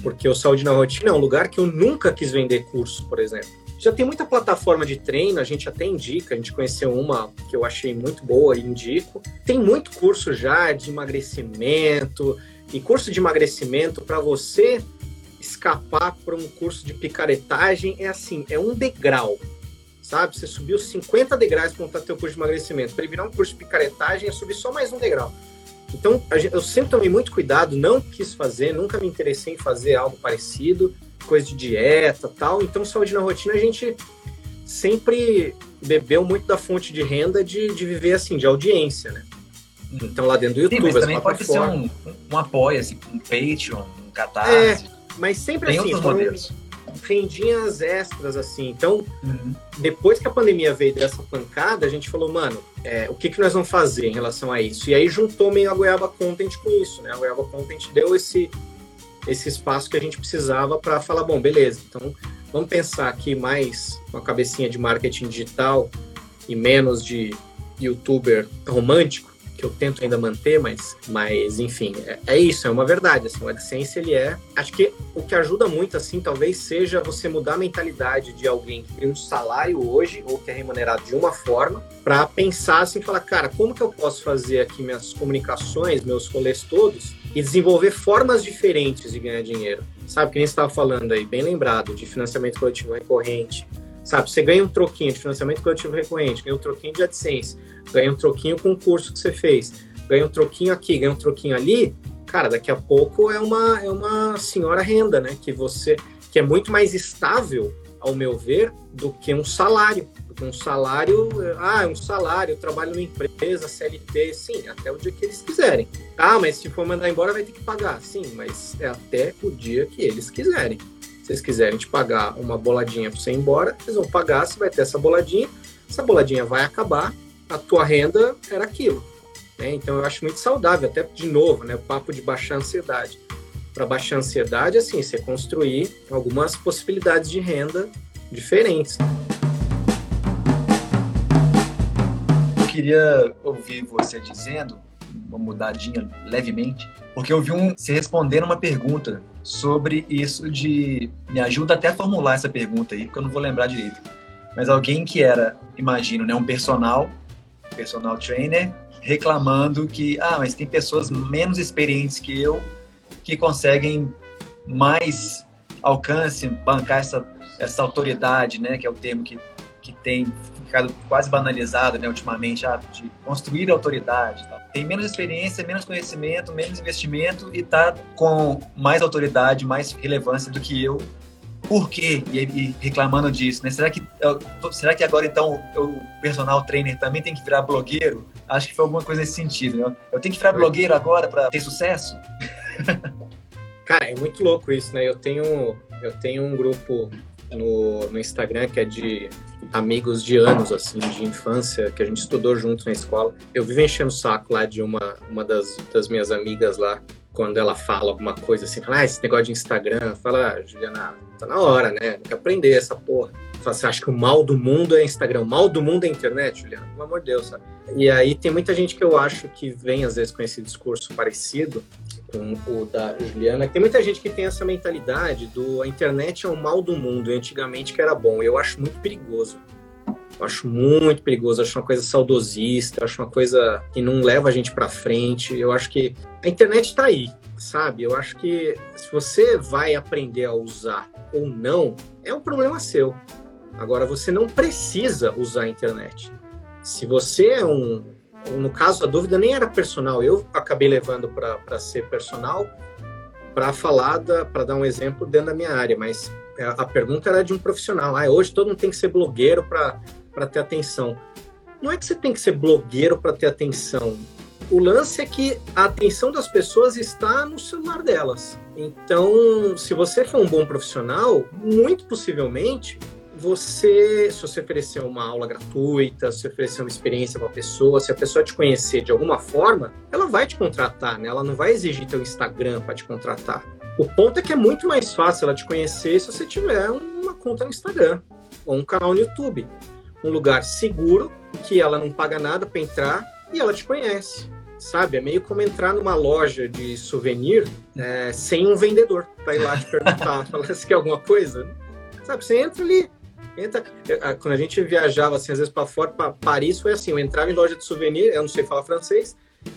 Speaker 1: Porque o Saúde na Rotina é um lugar que eu nunca quis vender curso, por exemplo. Já tem muita plataforma de treino, a gente até indica, a gente conheceu uma que eu achei muito boa e indico. Tem muito curso já de emagrecimento, e curso de emagrecimento para você escapar para um curso de picaretagem é assim, é um degrau, sabe? Você subiu 50 degraus para montar teu curso de emagrecimento. Para virar um curso de picaretagem é subir só mais um degrau. Então, eu sempre tomei muito cuidado, não quis fazer, nunca me interessei em fazer algo parecido coisa de dieta tal. Então, saúde na rotina, a gente sempre bebeu muito da fonte de renda de, de viver assim, de audiência, né? Então, lá dentro do YouTube, Sim,
Speaker 2: mas também pode ser um, um apoio, assim, um Patreon, um Catarse.
Speaker 1: É, mas sempre Tem assim, outros modelos. Rendinhas extras, assim. Então, uhum. depois que a pandemia veio dessa pancada, a gente falou, mano, é, o que, que nós vamos fazer em relação a isso? E aí juntou meio a Goiaba Content com isso, né? A Goiaba Content deu esse, esse espaço que a gente precisava para falar, bom, beleza, então vamos pensar aqui mais uma cabecinha de marketing digital e menos de youtuber romântico, que eu tento ainda manter, mas, mas enfim, é, é isso, é uma verdade, assim, o AdSense, ele é, acho que o que ajuda muito, assim, talvez seja você mudar a mentalidade de alguém que tem um salário hoje, ou que é remunerado de uma forma, para pensar assim, falar, cara, como que eu posso fazer aqui minhas comunicações, meus rolês todos, e desenvolver formas diferentes de ganhar dinheiro. Sabe, que nem estava falando aí, bem lembrado, de financiamento coletivo recorrente. Sabe, você ganha um troquinho de financiamento coletivo recorrente, ganha um troquinho de AdSense, ganha um troquinho com o curso que você fez, ganha um troquinho aqui, ganha um troquinho ali, cara, daqui a pouco é uma, é uma senhora renda, né? Que você que é muito mais estável, ao meu ver, do que um salário um salário, ah, um salário, eu trabalho numa empresa, CLT, sim, até o dia que eles quiserem. Ah, mas se for mandar embora vai ter que pagar, sim, mas é até o dia que eles quiserem. Se eles quiserem te pagar uma boladinha para você ir embora, eles vão pagar, você vai ter essa boladinha, essa boladinha vai acabar, a tua renda era aquilo. Né? Então eu acho muito saudável, até de novo, né, o papo de baixar ansiedade. Para baixar a ansiedade, assim, você construir algumas possibilidades de renda diferentes.
Speaker 2: queria ouvir você dizendo, uma mudadinha levemente, porque eu vi um se respondendo uma pergunta sobre isso de. Me ajuda até a formular essa pergunta aí, porque eu não vou lembrar direito. Mas alguém que era, imagino, né, um personal, personal trainer, reclamando que, ah, mas tem pessoas menos experientes que eu que conseguem mais alcance, bancar essa, essa autoridade, né, que é o termo que, que tem ficado quase banalizado, né, ultimamente, ah, de construir autoridade. Tal. Tem menos experiência, menos conhecimento, menos investimento e está com mais autoridade, mais relevância do que eu. Por quê? E, e reclamando disso, né? Será que, será que agora, então, o personal trainer também tem que virar blogueiro? Acho que foi alguma coisa nesse sentido, né? Eu tenho que virar blogueiro agora para ter sucesso?
Speaker 1: Cara, é muito louco isso, né? Eu tenho, eu tenho um grupo no, no Instagram que é de amigos de anos, assim, de infância, que a gente estudou junto na escola. Eu vivo enchendo o saco lá de uma, uma das, das minhas amigas lá, quando ela fala alguma coisa assim, fala, ah, esse negócio de Instagram, fala, ah, Juliana, tá na hora, né? Tem que aprender essa porra. Você acha que o mal do mundo é Instagram? O mal do mundo é internet, Juliana? Pelo amor de Deus, sabe? E aí tem muita gente que eu acho que vem, às vezes, com esse discurso parecido com o da Juliana. Tem muita gente que tem essa mentalidade do a internet é o mal do mundo, e antigamente que era bom. Eu acho muito perigoso. Eu acho muito perigoso, acho uma coisa saudosista, acho uma coisa que não leva a gente para frente. Eu acho que a internet está aí, sabe? Eu acho que se você vai aprender a usar ou não, é um problema seu. Agora, você não precisa usar a internet. Se você é um. No caso, a dúvida nem era personal, eu acabei levando para ser personal para falar, para dar um exemplo dentro da minha área, mas a pergunta era de um profissional. Ah, hoje todo mundo tem que ser blogueiro para ter atenção. Não é que você tem que ser blogueiro para ter atenção. O lance é que a atenção das pessoas está no celular delas. Então, se você for um bom profissional, muito possivelmente você, se você oferecer uma aula gratuita, se oferecer uma experiência para a pessoa, se a pessoa te conhecer de alguma forma, ela vai te contratar, né? Ela não vai exigir teu Instagram para te contratar. O ponto é que é muito mais fácil ela te conhecer se você tiver uma conta no Instagram ou um canal no YouTube. Um lugar seguro, que ela não paga nada para entrar e ela te conhece. Sabe? É meio como entrar numa loja de souvenir é, sem um vendedor para ir lá te perguntar, falar se quer alguma coisa. Sabe? Você entra ali, entra. Quando a gente viajava, assim, às vezes para fora, para Paris, foi assim: eu entrava em loja de souvenir, eu não sei falar francês,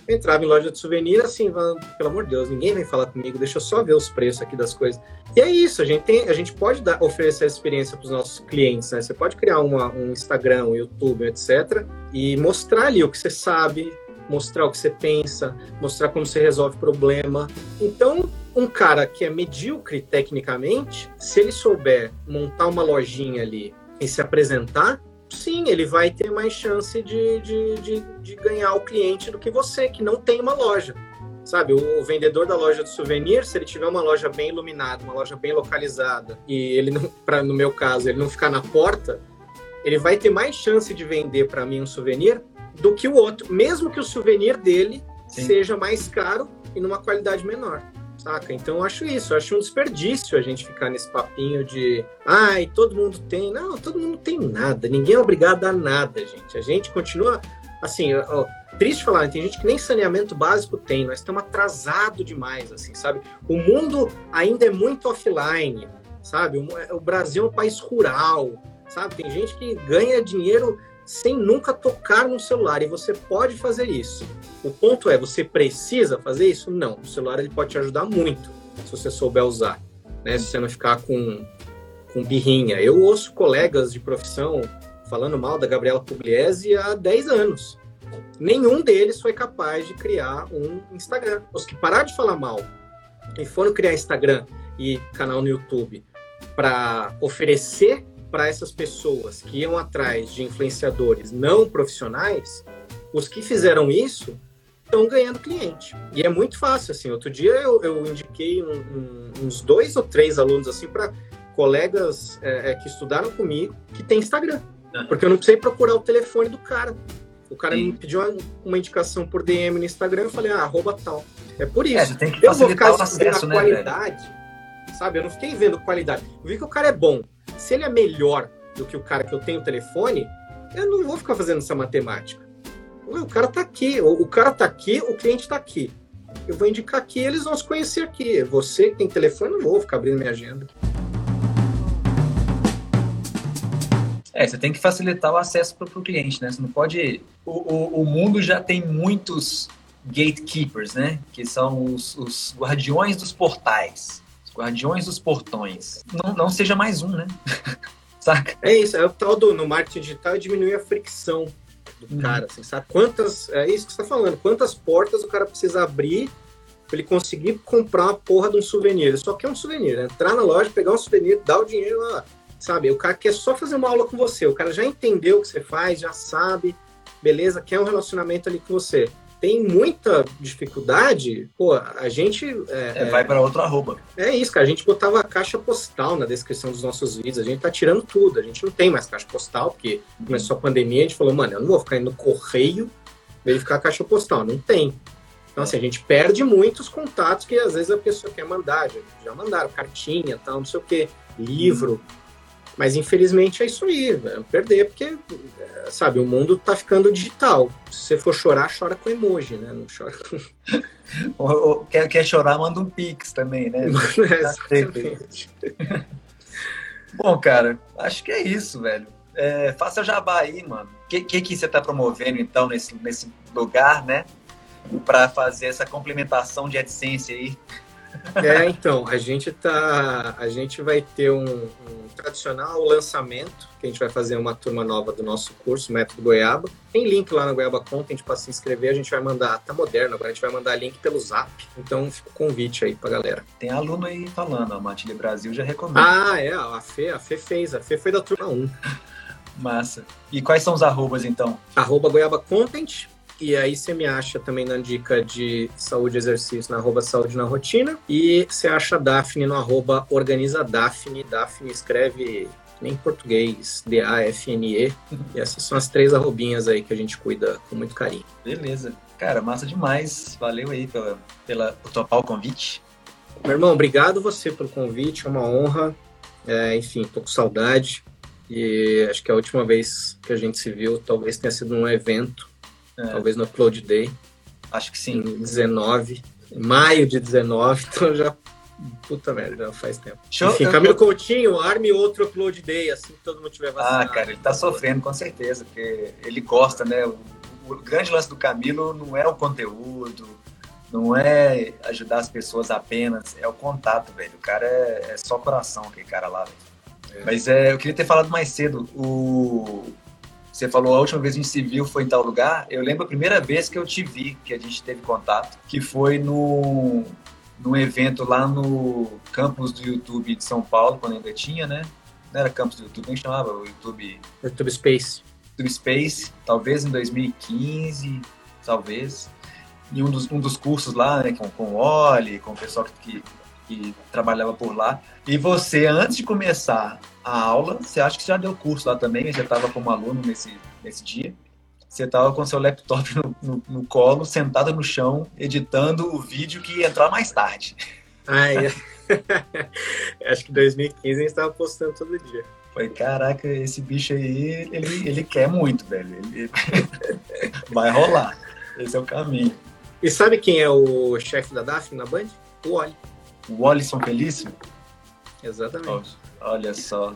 Speaker 1: eu entrava em loja de souvenir, assim, pelo amor de Deus, ninguém vem falar comigo, deixa eu só ver os preços aqui das coisas. E é isso, a gente, tem, a gente pode dar, oferecer experiência para os nossos clientes, né? Você pode criar uma, um Instagram, um YouTube, etc., e mostrar ali o que você sabe, mostrar o que você pensa, mostrar como você resolve problema. Então, um cara que é medíocre tecnicamente, se ele souber montar uma lojinha ali e se apresentar, sim, ele vai ter mais chance de, de, de, de ganhar o cliente do que você, que não tem uma loja. Sabe, o, vendedor da loja de souvenir, se ele tiver uma loja bem iluminada, uma loja bem localizada, e ele não, pra, no meu caso, ele não ficar na porta, ele vai ter mais chance de vender para mim um souvenir do que o outro, mesmo que o souvenir dele Sim. seja mais caro e numa qualidade menor. Saca? Então eu acho isso, eu acho um desperdício a gente ficar nesse papinho de ai, todo mundo tem. Não, todo mundo tem nada, ninguém é obrigado a nada, gente. A gente continua assim, ó, triste falar, tem gente que nem saneamento básico tem, nós estamos atrasados demais, assim, sabe? O mundo ainda é muito offline, sabe? O, o Brasil é um país rural, sabe? Tem gente que ganha dinheiro sem nunca tocar no celular e você pode fazer isso. O ponto é, você precisa fazer isso? Não. O celular ele pode te ajudar muito se você souber usar, né? Se você não ficar com, com birrinha. Eu ouço colegas de profissão falando mal da Gabriela Pugliese há 10 anos. Nenhum deles foi capaz de criar um Instagram. Os que pararam de falar mal e foram criar Instagram e canal no YouTube para oferecer para essas pessoas que iam atrás de influenciadores não profissionais, os que fizeram isso estão ganhando cliente. E é muito fácil, assim. Outro dia eu, eu indiquei um, um, uns dois ou três alunos, assim, para colegas é, é, que estudaram comigo que tem Instagram. Porque eu não precisei procurar o telefone do cara. O cara Sim. me pediu uma, indicação por DM no Instagram, eu falei, ah, arroba tal. É por isso. É,
Speaker 2: eu vou ficar o acesso, né,
Speaker 1: qualidade, velho? sabe? Eu não fiquei vendo qualidade. Eu vi que o cara é bom. Se ele é melhor do que o cara que eu tenho telefone, eu não vou ficar fazendo essa matemática. O cara tá aqui, o cara tá aqui, o cliente tá aqui. Eu vou indicar aqui, eles vão se conhecer aqui. Você que tem telefone, não vou ficar abrindo minha agenda.
Speaker 2: É, você tem que facilitar o acesso para o cliente, né? Você não pode. O, o, o, mundo já tem muitos gatekeepers, né? Que são os, os guardiões dos portais. Guardiões dos Portões. Não, não seja mais um, né? Saca?
Speaker 1: É isso, é o tal do no marketing digital diminuir a fricção do uhum. cara, assim, sabe? Quantas, é isso que você tá falando, quantas portas o cara precisa abrir para ele conseguir comprar uma porra de um souvenir. Ele só quer um souvenir, né? entrar na loja, pegar um souvenir, dar o dinheiro lá, sabe? O cara quer só fazer uma aula com você, o cara já entendeu o que você faz, já sabe, beleza, quer um relacionamento ali com você tem muita dificuldade, pô, a gente.
Speaker 2: É, é, vai para outro arroba.
Speaker 1: É isso, cara. A gente botava caixa postal na descrição dos nossos vídeos, a gente tá tirando tudo. A gente não tem mais caixa postal, porque começou a pandemia, a gente falou, mano, eu não vou ficar indo no correio verificar a caixa postal. Não tem. Então, assim, a gente perde muitos contatos que às vezes a pessoa quer mandar. Já, já mandaram cartinha, tal, não sei o quê, livro. Mas infelizmente é isso aí, velho. Perder, porque, sabe, o mundo tá ficando digital. Se você for chorar, chora com emoji, né? Não chora com.
Speaker 2: ou, ou, quer, quer chorar, manda um pix também, né? Bom, cara, acho que é isso, velho. É, faça jabá aí, mano. O que, que, que você tá promovendo, então, nesse, nesse lugar, né? Para fazer essa complementação de AdSense aí.
Speaker 1: É, então, a gente tá. A gente vai ter um, um, tradicional lançamento, que a gente vai fazer uma turma nova do nosso curso, Método Goiaba. Tem link lá na Goiaba Content para se inscrever, a gente vai mandar, tá moderno agora, a gente vai mandar link pelo zap. Então fica o convite aí pra galera.
Speaker 2: Tem aluno aí falando, a Matilha Brasil já recomenda.
Speaker 1: Ah, é, a Fê, a Fê fez, a Fê foi da turma 1.
Speaker 2: Massa. E quais são os arrobas então?
Speaker 1: Arroba Goiaba Content, e aí você me acha também na dica de saúde e exercício na arroba saúde na rotina. E você acha a Daphne no arroba organiza Daphne. Daphne escreve em português, D-A-F-N-E. E essas são as três arrobinhas aí que a gente cuida com muito carinho.
Speaker 2: Beleza. Cara, massa demais. Valeu aí pela, pela, por topar o convite.
Speaker 1: Meu irmão, obrigado você pelo convite. É uma honra. É, enfim, tô com saudade. E acho que a última vez que a gente se viu talvez tenha sido num evento é. Talvez no Upload Day.
Speaker 2: Acho que sim.
Speaker 1: Em 19. Maio de 19, então já. Puta merda, já faz tempo. Show, Enfim, Camilo Coutinho, arme outro Upload Day, assim que todo mundo tiver vacinado.
Speaker 2: Ah, cara, ele tá sofrendo com certeza, porque ele gosta, né? O, o grande lance do Camilo não é o conteúdo, não é ajudar as pessoas apenas, é o contato, velho. O cara é, é só coração, aquele cara lá, velho. É. Mas é, eu queria ter falado mais cedo. O, você falou a última vez que a gente se viu foi em tal lugar. Eu lembro a primeira vez que eu te vi, que a gente teve contato, que foi no, num evento lá no campus do YouTube de São Paulo, quando ainda tinha, né? Não era campus do YouTube, nem chamava o YouTube.
Speaker 1: YouTube Space.
Speaker 2: YouTube Space, talvez em 2015, talvez. E um dos, um dos cursos lá, né, com, com o Oli, com o pessoal que, que trabalhava por lá. E você, antes de começar a aula, você acha que já deu curso lá também, já estava como aluno nesse, nesse dia. Você estava com seu laptop no, no, no, colo, sentada no chão, editando o vídeo que ia entrar mais tarde.
Speaker 1: Ah, é. acho que em 2015 a gente estava postando todo dia.
Speaker 2: Foi, caraca, esse bicho aí, ele, ele quer muito, velho. Ele... Vai rolar. Esse é o caminho.
Speaker 1: E sabe quem é o chefe da Daphne na Band? O Wally.
Speaker 2: O Wallison Felício?
Speaker 1: Exatamente.
Speaker 2: Olha só,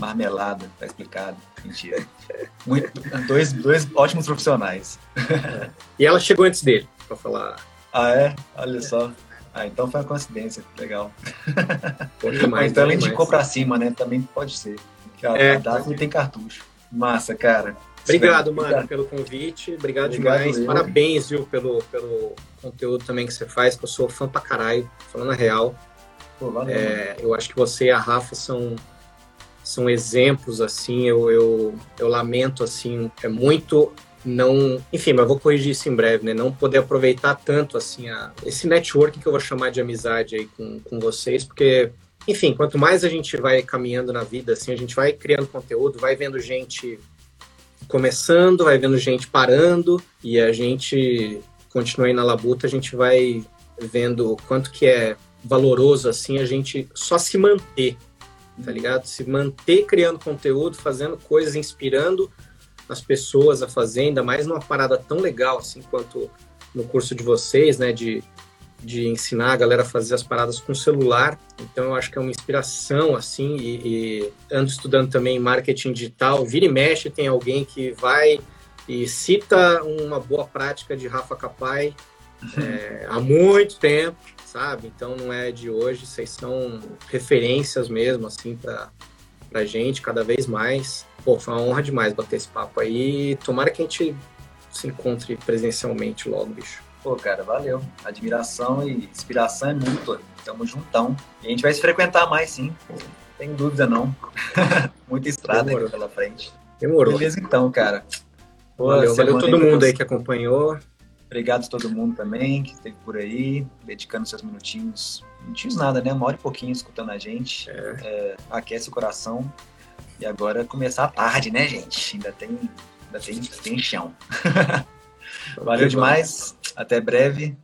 Speaker 2: marmelada, tá explicado. Mentira. Muito, dois, dois ótimos profissionais.
Speaker 1: E ela chegou antes dele, pra falar.
Speaker 2: Ah, é? Olha só. Ah, então foi uma coincidência. Legal.
Speaker 1: demais,
Speaker 2: então ela indicou pra cima, né? Também pode ser. Que a, é, a tem cartucho. Massa, cara.
Speaker 1: Obrigado, mano, obrigado. pelo convite. Obrigado, obrigado demais. Eu. Parabéns, viu, pelo, pelo conteúdo também que você faz, que eu sou fã pra caralho, falando a real. Pô, é, eu acho que você e a Rafa são, são exemplos, assim, eu, eu, eu lamento, assim, é muito não, enfim, mas vou corrigir isso em breve, né? Não poder aproveitar tanto assim a, esse network que eu vou chamar de amizade aí com, com vocês, porque, enfim, quanto mais a gente vai caminhando na vida, assim, a gente vai criando conteúdo, vai vendo gente começando, vai vendo gente parando e a gente continua aí na labuta, a gente vai vendo quanto que é valoroso assim a gente só se manter, tá ligado? Se manter criando conteúdo, fazendo coisas, inspirando as pessoas a fazer, ainda mais numa parada tão legal assim quanto no curso de vocês, né, de, de ensinar a galera a fazer as paradas com celular. Então eu acho que é uma inspiração assim e, e ando estudando também marketing digital. Vira e mexe tem alguém que vai e cita uma boa prática de Rafa Capai é, há muito tempo sabe? Então não é de hoje, vocês são referências mesmo, assim, pra, pra gente, cada vez mais. Pô, foi uma honra demais bater esse papo aí. Tomara que a gente se encontre presencialmente logo, bicho.
Speaker 2: Pô, cara, valeu. Admiração e inspiração é mútua. Tamo juntão. E a gente vai se frequentar mais, sim. Tem dúvida, não. Muita estrada aí pela frente.
Speaker 1: Demorou.
Speaker 2: Beleza, então, cara.
Speaker 1: Pô, valeu, valeu todo mundo aí que acompanhou.
Speaker 2: Obrigado a todo mundo também que esteve por aí, dedicando seus minutinhos. Minutinhos nada, né? Uma hora e pouquinho escutando a gente. É. É, aquece o coração. E agora começar a tarde, né, gente? Ainda tem, ainda tem, tem chão. Valeu demais. Até breve.